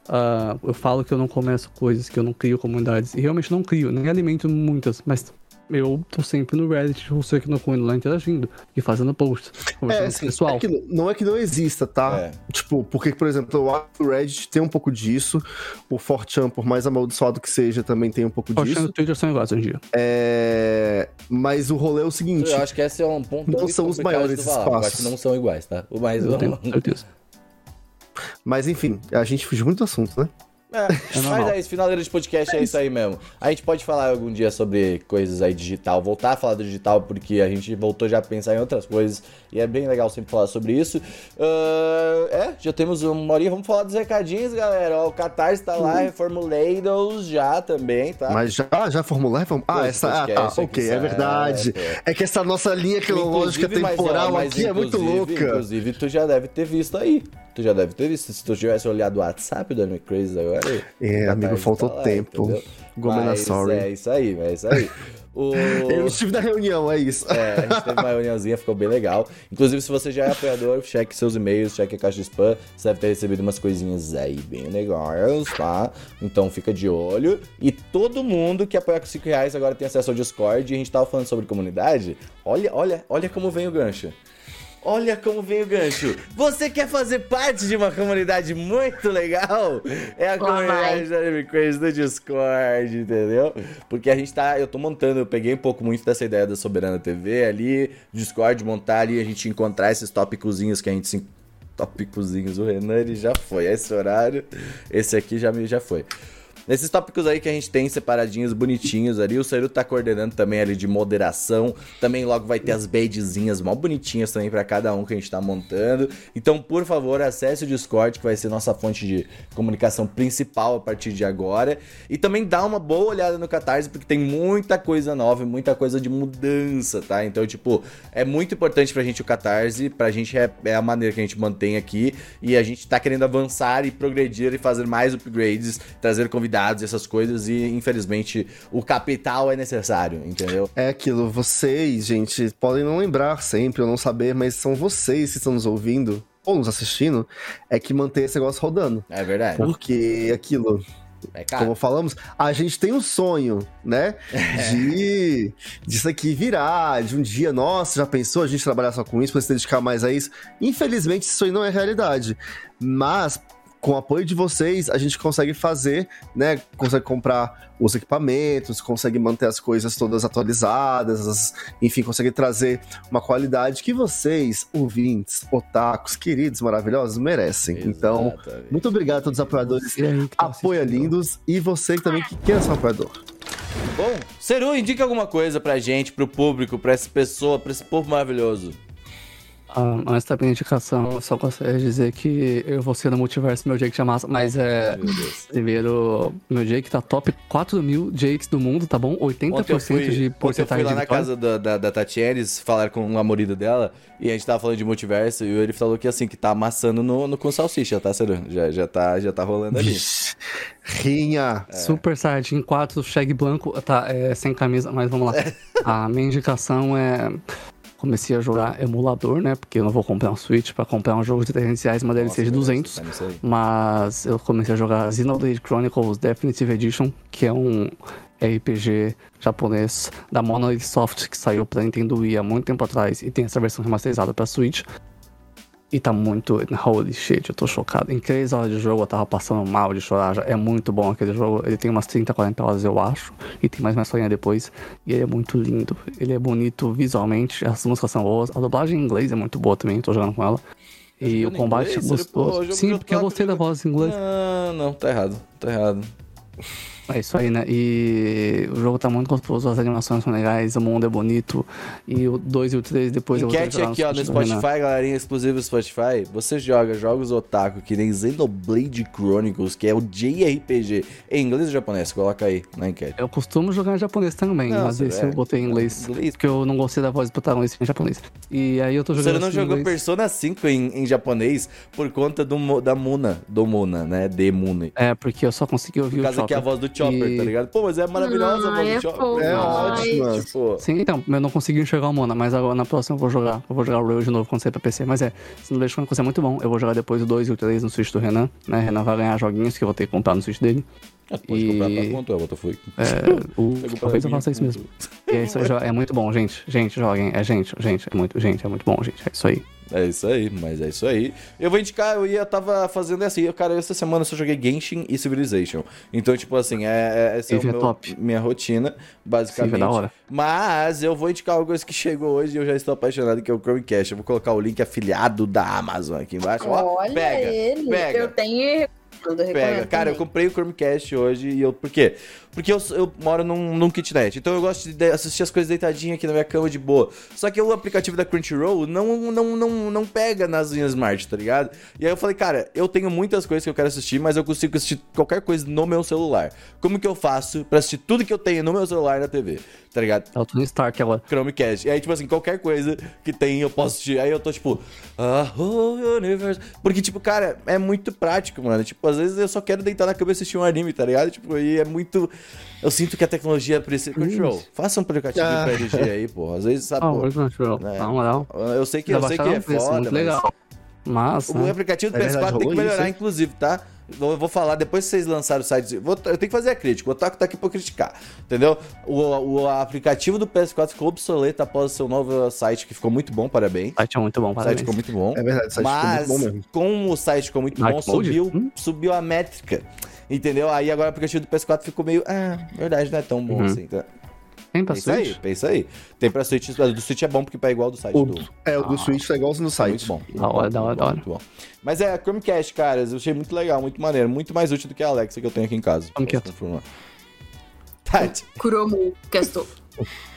ah, eu falo que eu não começo coisas, que eu não crio comunidades. E realmente não crio, nem alimento muitas, mas. Eu tô sempre no Reddit, você aqui no Coin lá interagindo e fazendo posts, É, conversando com assim, o pessoal. é que não é que não exista, tá? É. Tipo, porque, por exemplo, eu acho que o Reddit tem um pouco disso, o 4chan, por mais amaldiçoado que seja, também tem um pouco Poxa, disso. no Twitter são iguais hoje em dia. É... Mas o rolê é o seguinte, Eu acho que esse é um ponto Não são os maiores Eu acho espaços. que não são iguais, tá? O mais Eu tenho certeza. Mas enfim, a gente fugiu muito do assunto, né? É, mas normal. é isso, finaleira de podcast é isso aí mesmo. A gente pode falar algum dia sobre coisas aí digital, voltar a falar do digital, porque a gente voltou já a pensar em outras coisas e é bem legal sempre falar sobre isso. Ah, é, já temos uma horinha, vamos falar dos recadinhos, galera. Ó, o Catarse tá lá, reformulados já também, tá? Mas já, já formular? Reform... Ah, Esse essa. Ah, tá, ok, é verdade. é, É que essa nossa linha cronológica Inclusive, mas, ó, temporal mas aqui é muito louca. Inclusive, tu já deve ter visto aí. Tu já deve ter visto. Se tu tivesse olhado o WhatsApp do Anime Crazy agora. É, o amigo, faltou tá lá, tempo. entendeu? Gomena, sorry. É isso aí, é isso aí. O... Eu estive na reunião, é isso. É, a gente teve uma reuniãozinha, ficou bem legal. Inclusive, se você já é apoiador, cheque seus e-mails, cheque a caixa de spam. Você deve ter recebido umas coisinhas aí bem legais, tá? Então fica de olho. E todo mundo que apoia com 5 reais agora tem acesso ao Discord. E a gente tava falando sobre comunidade. Olha, olha, olha como vem o gancho. Olha como vem o gancho. Você quer fazer parte de uma comunidade muito legal? É a comunidade da Anime Crazy do Discord, entendeu? Porque a gente tá. Eu tô montando, eu peguei um pouco muito dessa ideia da Soberana TV ali, Discord, montar ali, a gente encontrar esses tópicozinhos que a gente se. Tópicozinhos, o Renan ele já foi. Esse horário, esse aqui já, me- já foi. Nesses tópicos aí que a gente tem separadinhos, bonitinhos ali, o Seru tá coordenando também ali de moderação. Também logo vai ter as badgezinhas mó bonitinhas também pra cada um que a gente tá montando. Então, por favor, acesse o Discord, que vai ser nossa fonte de comunicação principal a partir de agora. E também dá uma boa olhada no Catarse, porque tem muita coisa nova muita coisa de mudança, tá? Então, tipo, é muito importante pra gente o Catarse, pra gente é, é a maneira que a gente mantém aqui. E a gente tá querendo avançar e progredir e fazer mais upgrades, trazer convidados e essas coisas. E infelizmente o capital é necessário, entendeu? É aquilo, vocês, gente, podem não lembrar sempre ou não saber, mas são vocês que estão nos ouvindo ou nos assistindo, é que mantém esse negócio rodando. É verdade. Porque aquilo, É caro. como falamos, a gente tem um sonho, né? De disso aqui virar, de um dia, nossa, já pensou a gente trabalhar só com isso, pra se dedicar mais a isso? Infelizmente, isso aí não é realidade. Mas, com o apoio de vocês, a gente consegue fazer, né? Consegue comprar os equipamentos, consegue manter as coisas todas atualizadas, as- enfim, consegue trazer uma qualidade que vocês, ouvintes, otakus, queridos, maravilhosos, merecem. Então, Exatamente. muito obrigado a todos os apoiadores tá Apoia lindos e você também que queira ser um apoiador. Bom, Seru, indica alguma coisa pra gente, pro público, pra essa pessoa, pra esse povo maravilhoso. Ah, antes da minha indicação, eu só gostaria de dizer que eu vou ser no multiverso meu Jake é massa, mas é. Meu Deus. Primeiro, meu Jake tá top 4 mil Jakes do mundo, tá bom? 80% Ontem eu fui, de ontem eu fui porcentagem lá na casa da, da, da Tatiana, eles falaram com um amorido dela, e a gente tava falando de multiverso, e ele falou que assim, que tá amassando no, no com salsicha, tá, Seru? Já, já, tá, já tá rolando ali. Rinha. É. Super Saiyajin 4, Shag Blanco, tá, é, sem camisa, mas vamos lá. A minha indicação é. Comecei a jogar emulador, né? Porque eu não vou comprar um Switch pra comprar um jogo de 300 reais, uma DLC de Nossa, 200. tá nisso aí. Mas eu comecei a jogar Xenoblade Chronicles Definitive Edition, que é um RPG japonês da Monolith Soft que saiu pra Nintendo Wii há muito tempo atrás e tem essa versão remasterizada pra Switch. E tá muito. Holy shit, eu tô chocado. Em 3 horas de jogo eu tava passando mal de chorar. Já. É muito bom aquele jogo. Ele tem umas 30, 40 horas, eu acho. E tem mais uma historinha depois. E ele é muito lindo. Ele é bonito visualmente. As músicas são boas. A dublagem em inglês é muito boa também. Tô jogando com ela. E o combate é gostoso. Sim, porque eu gostei da voz em inglês. Não, não, tá errado, tá errado. É isso aí, né? E o jogo tá muito gostoso, as animações são legais, o mundo é bonito. E o 2 e o 3 depois eu vou Enquete aqui, ó, no Renan. Spotify, galerinha exclusivo Spotify. Você joga jogos otaku que nem Xenoblade Chronicles, que é o JRPG, em inglês ou japonês? Coloca aí na enquete. Eu costumo jogar em japonês também, Não, mas você esse é- eu botei em inglês. Inglês. Porque eu não gostei da voz do protagonista em japonês. E aí eu tô Você jogando. não assim em jogou inglês. Persona 5 em, em japonês por conta do, da Muna, do Muna, né? De Muna. É, porque eu só consegui ouvir Por o causa que a Chopper. voz do Chopper, E- tá ligado? Pô, mas é maravilhosa a do é Chopper. fofo. É Ai. ótima. Tipo, Sim, então, eu não consegui enxergar o Mona, mas agora na próxima eu vou jogar. Eu vou jogar o Rail de novo quando sair pra PC. Mas é, se não deixa é muito bom. Eu vou jogar depois o 2 e o 3 no Switch do Renan, né? Renan vai ganhar joguinhos que eu vou ter que comprar no Switch dele. ah, pode comprar E- pra quanto é, Botafogo? É, o, talvez eu faça isso mesmo. E é isso é muito bom, gente. Gente, joguem. É gente, gente, é muito, gente, é muito bom, gente. É isso aí. É isso aí, mas é isso aí. Eu vou indicar, eu ia, tava fazendo assim, eu, cara, essa semana eu só joguei Genshin e Civilization. Então, tipo assim, é, é, essa é, é meu- top. minha rotina, basicamente. Civ é da hora. Mas eu vou indicar coisa que chegou hoje e eu já estou apaixonado, que é o Chromecast. Eu vou colocar o link afiliado da Amazon aqui embaixo. Ó, Olha pega, ele. pega. Eu tenho eu. Pega. Cara, eu também. comprei o Chromecast hoje e eu. Por quê? Porque eu, eu moro num, num kitnet. Então eu gosto de assistir as coisas deitadinho aqui na minha cama de boa. Só que o aplicativo da Crunchyroll não, não, não, não pega nas minhas smart, tá ligado? E aí eu falei, cara, eu tenho muitas coisas que eu quero assistir, mas eu consigo assistir qualquer coisa no meu celular. Como que eu faço pra assistir tudo que eu tenho no meu celular na TV? Tá ligado? É o Tony Stark agora. Chromecast. E aí, tipo assim, qualquer coisa que tem, eu posso assistir. Aí eu tô, tipo, a whole universe. Porque, tipo, cara, é muito prático, mano. Tipo, às vezes eu só quero deitar na cama e assistir um anime, tá ligado? Tipo, e é muito. Eu sinto que a tecnologia precisa. Control. Faça um aplicativo Ah. pra LG aí, pô. Às vezes, sabe, Ah, pô. o Crunchyroll. É. Na moral. Eu sei que, eu sei que é preço, foda, muito mas. legal. Mas, O né? aplicativo do É PS4 verdade, tem que isso, melhorar, hein? inclusive, tá? Vou, eu vou falar, depois que vocês lançaram o site. vou- eu tenho que fazer a crítica. O Otaku tá aqui pra criticar. Entendeu? O, o aplicativo do PS4 ficou obsoleto após o seu novo site, que ficou muito bom, parabéns. O site é muito bom, O site parabéns. ficou muito bom. É verdade, o site ficou Mas, muito bom mesmo. como o site ficou muito Dark bom, mode? subiu, Hum? subiu a métrica. Entendeu? Aí agora o aplicativo do PS4 ficou meio. Ah, verdade, não é tão bom Uhum. assim. Tá? Tem pra Pensa aí, Switch? pensa aí. Tem pra Switch, o do Switch é bom porque tá igual ao do site O, do. é, o do Switch tá igualzinho no É site. muito bom. Da hora, da hora, da hora. Muito bom. Mas é, Chromecast, cara, eu achei muito legal, muito maneiro. Muito mais útil do que a Alexa que eu tenho aqui em casa. Como que é? Tati. Kuromu Castor.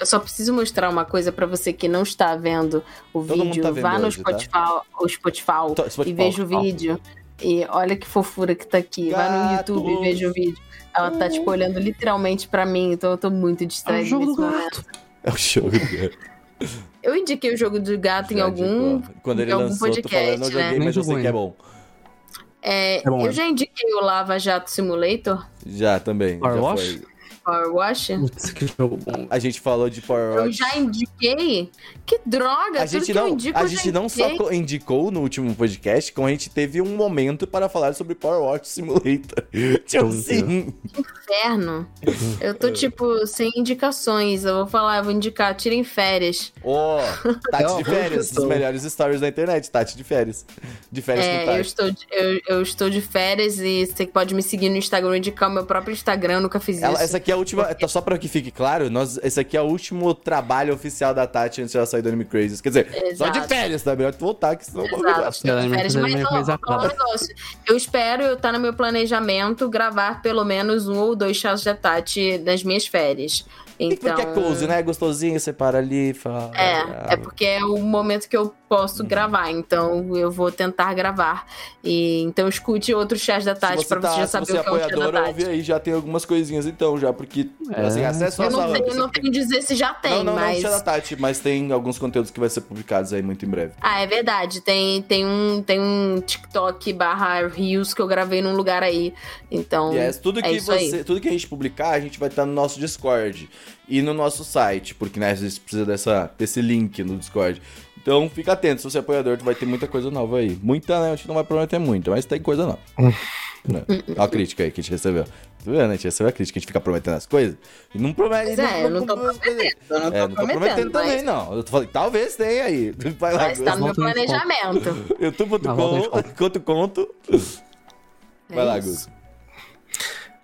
Eu só preciso mostrar uma coisa pra você que não está vendo o Todo vídeo. tá vendo Vá no hoje, tá? Spotify, o Spotify, Spotify. e veja o vídeo. E olha que fofura que tá aqui. Vá no. YouTube e veja o vídeo. Ela tá, tipo, olhando literalmente pra mim, então eu tô muito É o distraída jogo do momento. gato. É o show. Eu indiquei o jogo do gato em algum, indicou. Quando ele em lançou, tô falando, podcast, eu joguei, né? Mas eu sei que é bom. É, É bom, eu é. já indiquei o Lava Jato Simulator, Já também. Já Wash? foi. Power Wash. Putz, que jogo bom. A gente falou de Power Eu Watch. já indiquei. Que droga! A tudo gente que não, eu indico, a eu gente já não só indiquei. indicou no último podcast, como a gente teve um momento para falar sobre Power Watch Simulator. Tipo assim. inferno. Eu tô, tipo, sem indicações. Eu vou falar, eu vou indicar, tirem férias. Ó, Tati de férias, os melhores stories da internet, Tati de férias. De férias com É, eu Tati. estou, de, eu, eu estou de férias e você pode me seguir no Instagram, indicar o meu próprio Instagram, eu nunca fiz Ela- isso. essa aqui é a última, tá, só pra que fique claro, nós, esse aqui é o último trabalho oficial da Tati antes de ela sair do Anime Crazy. Quer dizer, só de Exato. férias, tá? Melhor tu voltar, que senão Exato, de Ela férias, mas um negócio. Eu espero eu estar no meu planejamento gravar pelo menos um ou dois chás da Tati nas minhas férias. E Então, porque é cozy, né? Gostosinho, você para ali e fala. É, é porque é o momento que eu Uhum. posso gravar, então eu vou tentar gravar. E então escute outros chás da Tati pra você, tá, já saber você é o que é o chá da apoiadora, ouve Tati. aí, já tem algumas coisinhas então, já, porque, É. assim, acessa Eu não, hub. tenho, não tenho dizer se já tem, não, não, mas. não, chá da Tati, mas tem alguns conteúdos que vai ser publicados aí muito em breve. Ah, é verdade. Tem, tem, um, tem um TikTok barra Reels que eu gravei num lugar aí. Então. Yes, tudo é que isso aí. você, tudo que a gente publicar, a gente vai estar no nosso Discord e no nosso site, porque né, a gente precisa dessa, desse link no Discord. Então fica atento, se você é apoiador, tu vai ter muita coisa nova aí. Muita, né? A gente não vai prometer muito, mas tem coisa nova. né? Olha a crítica aí que a gente recebeu. Tá vendo? A gente recebeu a crítica, a gente fica prometendo as coisas e não promete. Pois é, eu não tô coisas. Eu não tô É, não tô prometendo prometendo, também, mas, não. Eu tô falando, talvez tenha aí. Vai lá, mas tá no meu planejamento. Youtube.com, conta. conto, conto. Vai É lá. Gus.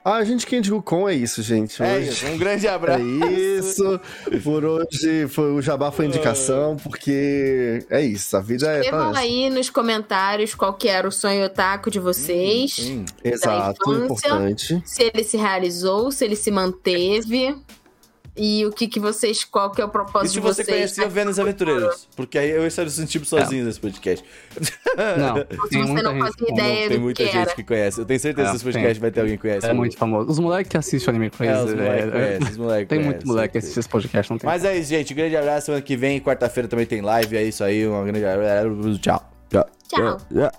Ah, a gente que indicou com é isso, gente. É Hoje- isso, um grande É abraço. isso. Por hoje foi, o Jabá foi indicação, porque é isso. A vida é. Escrevam aí nos comentários qual que era o sonho otaku de vocês. Sim. Exato, infância. importante. Se ele se realizou, se ele se manteve. E o que, que vocês. Qual que é o E propósito se de você vocês? conhecia Vênus Aventureiros? Porque aí eu estaria sentindo sozinho nesse podcast. Não, Se tem você muita não gente. fazia ideia Não, tem do muita que gente era. que conhece. Eu tenho certeza É, que esse podcast tem. vai ter alguém que conhece. É muito famoso. Os moleques que assistem Anime É, Crazy. os moleques é, conhecem, os moleques Tem conhecem, muito moleque que assiste esse podcast, não tem. Mas é isso, gente. Um grande abraço. Semana que vem, quarta-feira também tem live. É isso aí. Um grande abraço. Tchau. Tchau. Tchau. Tchau.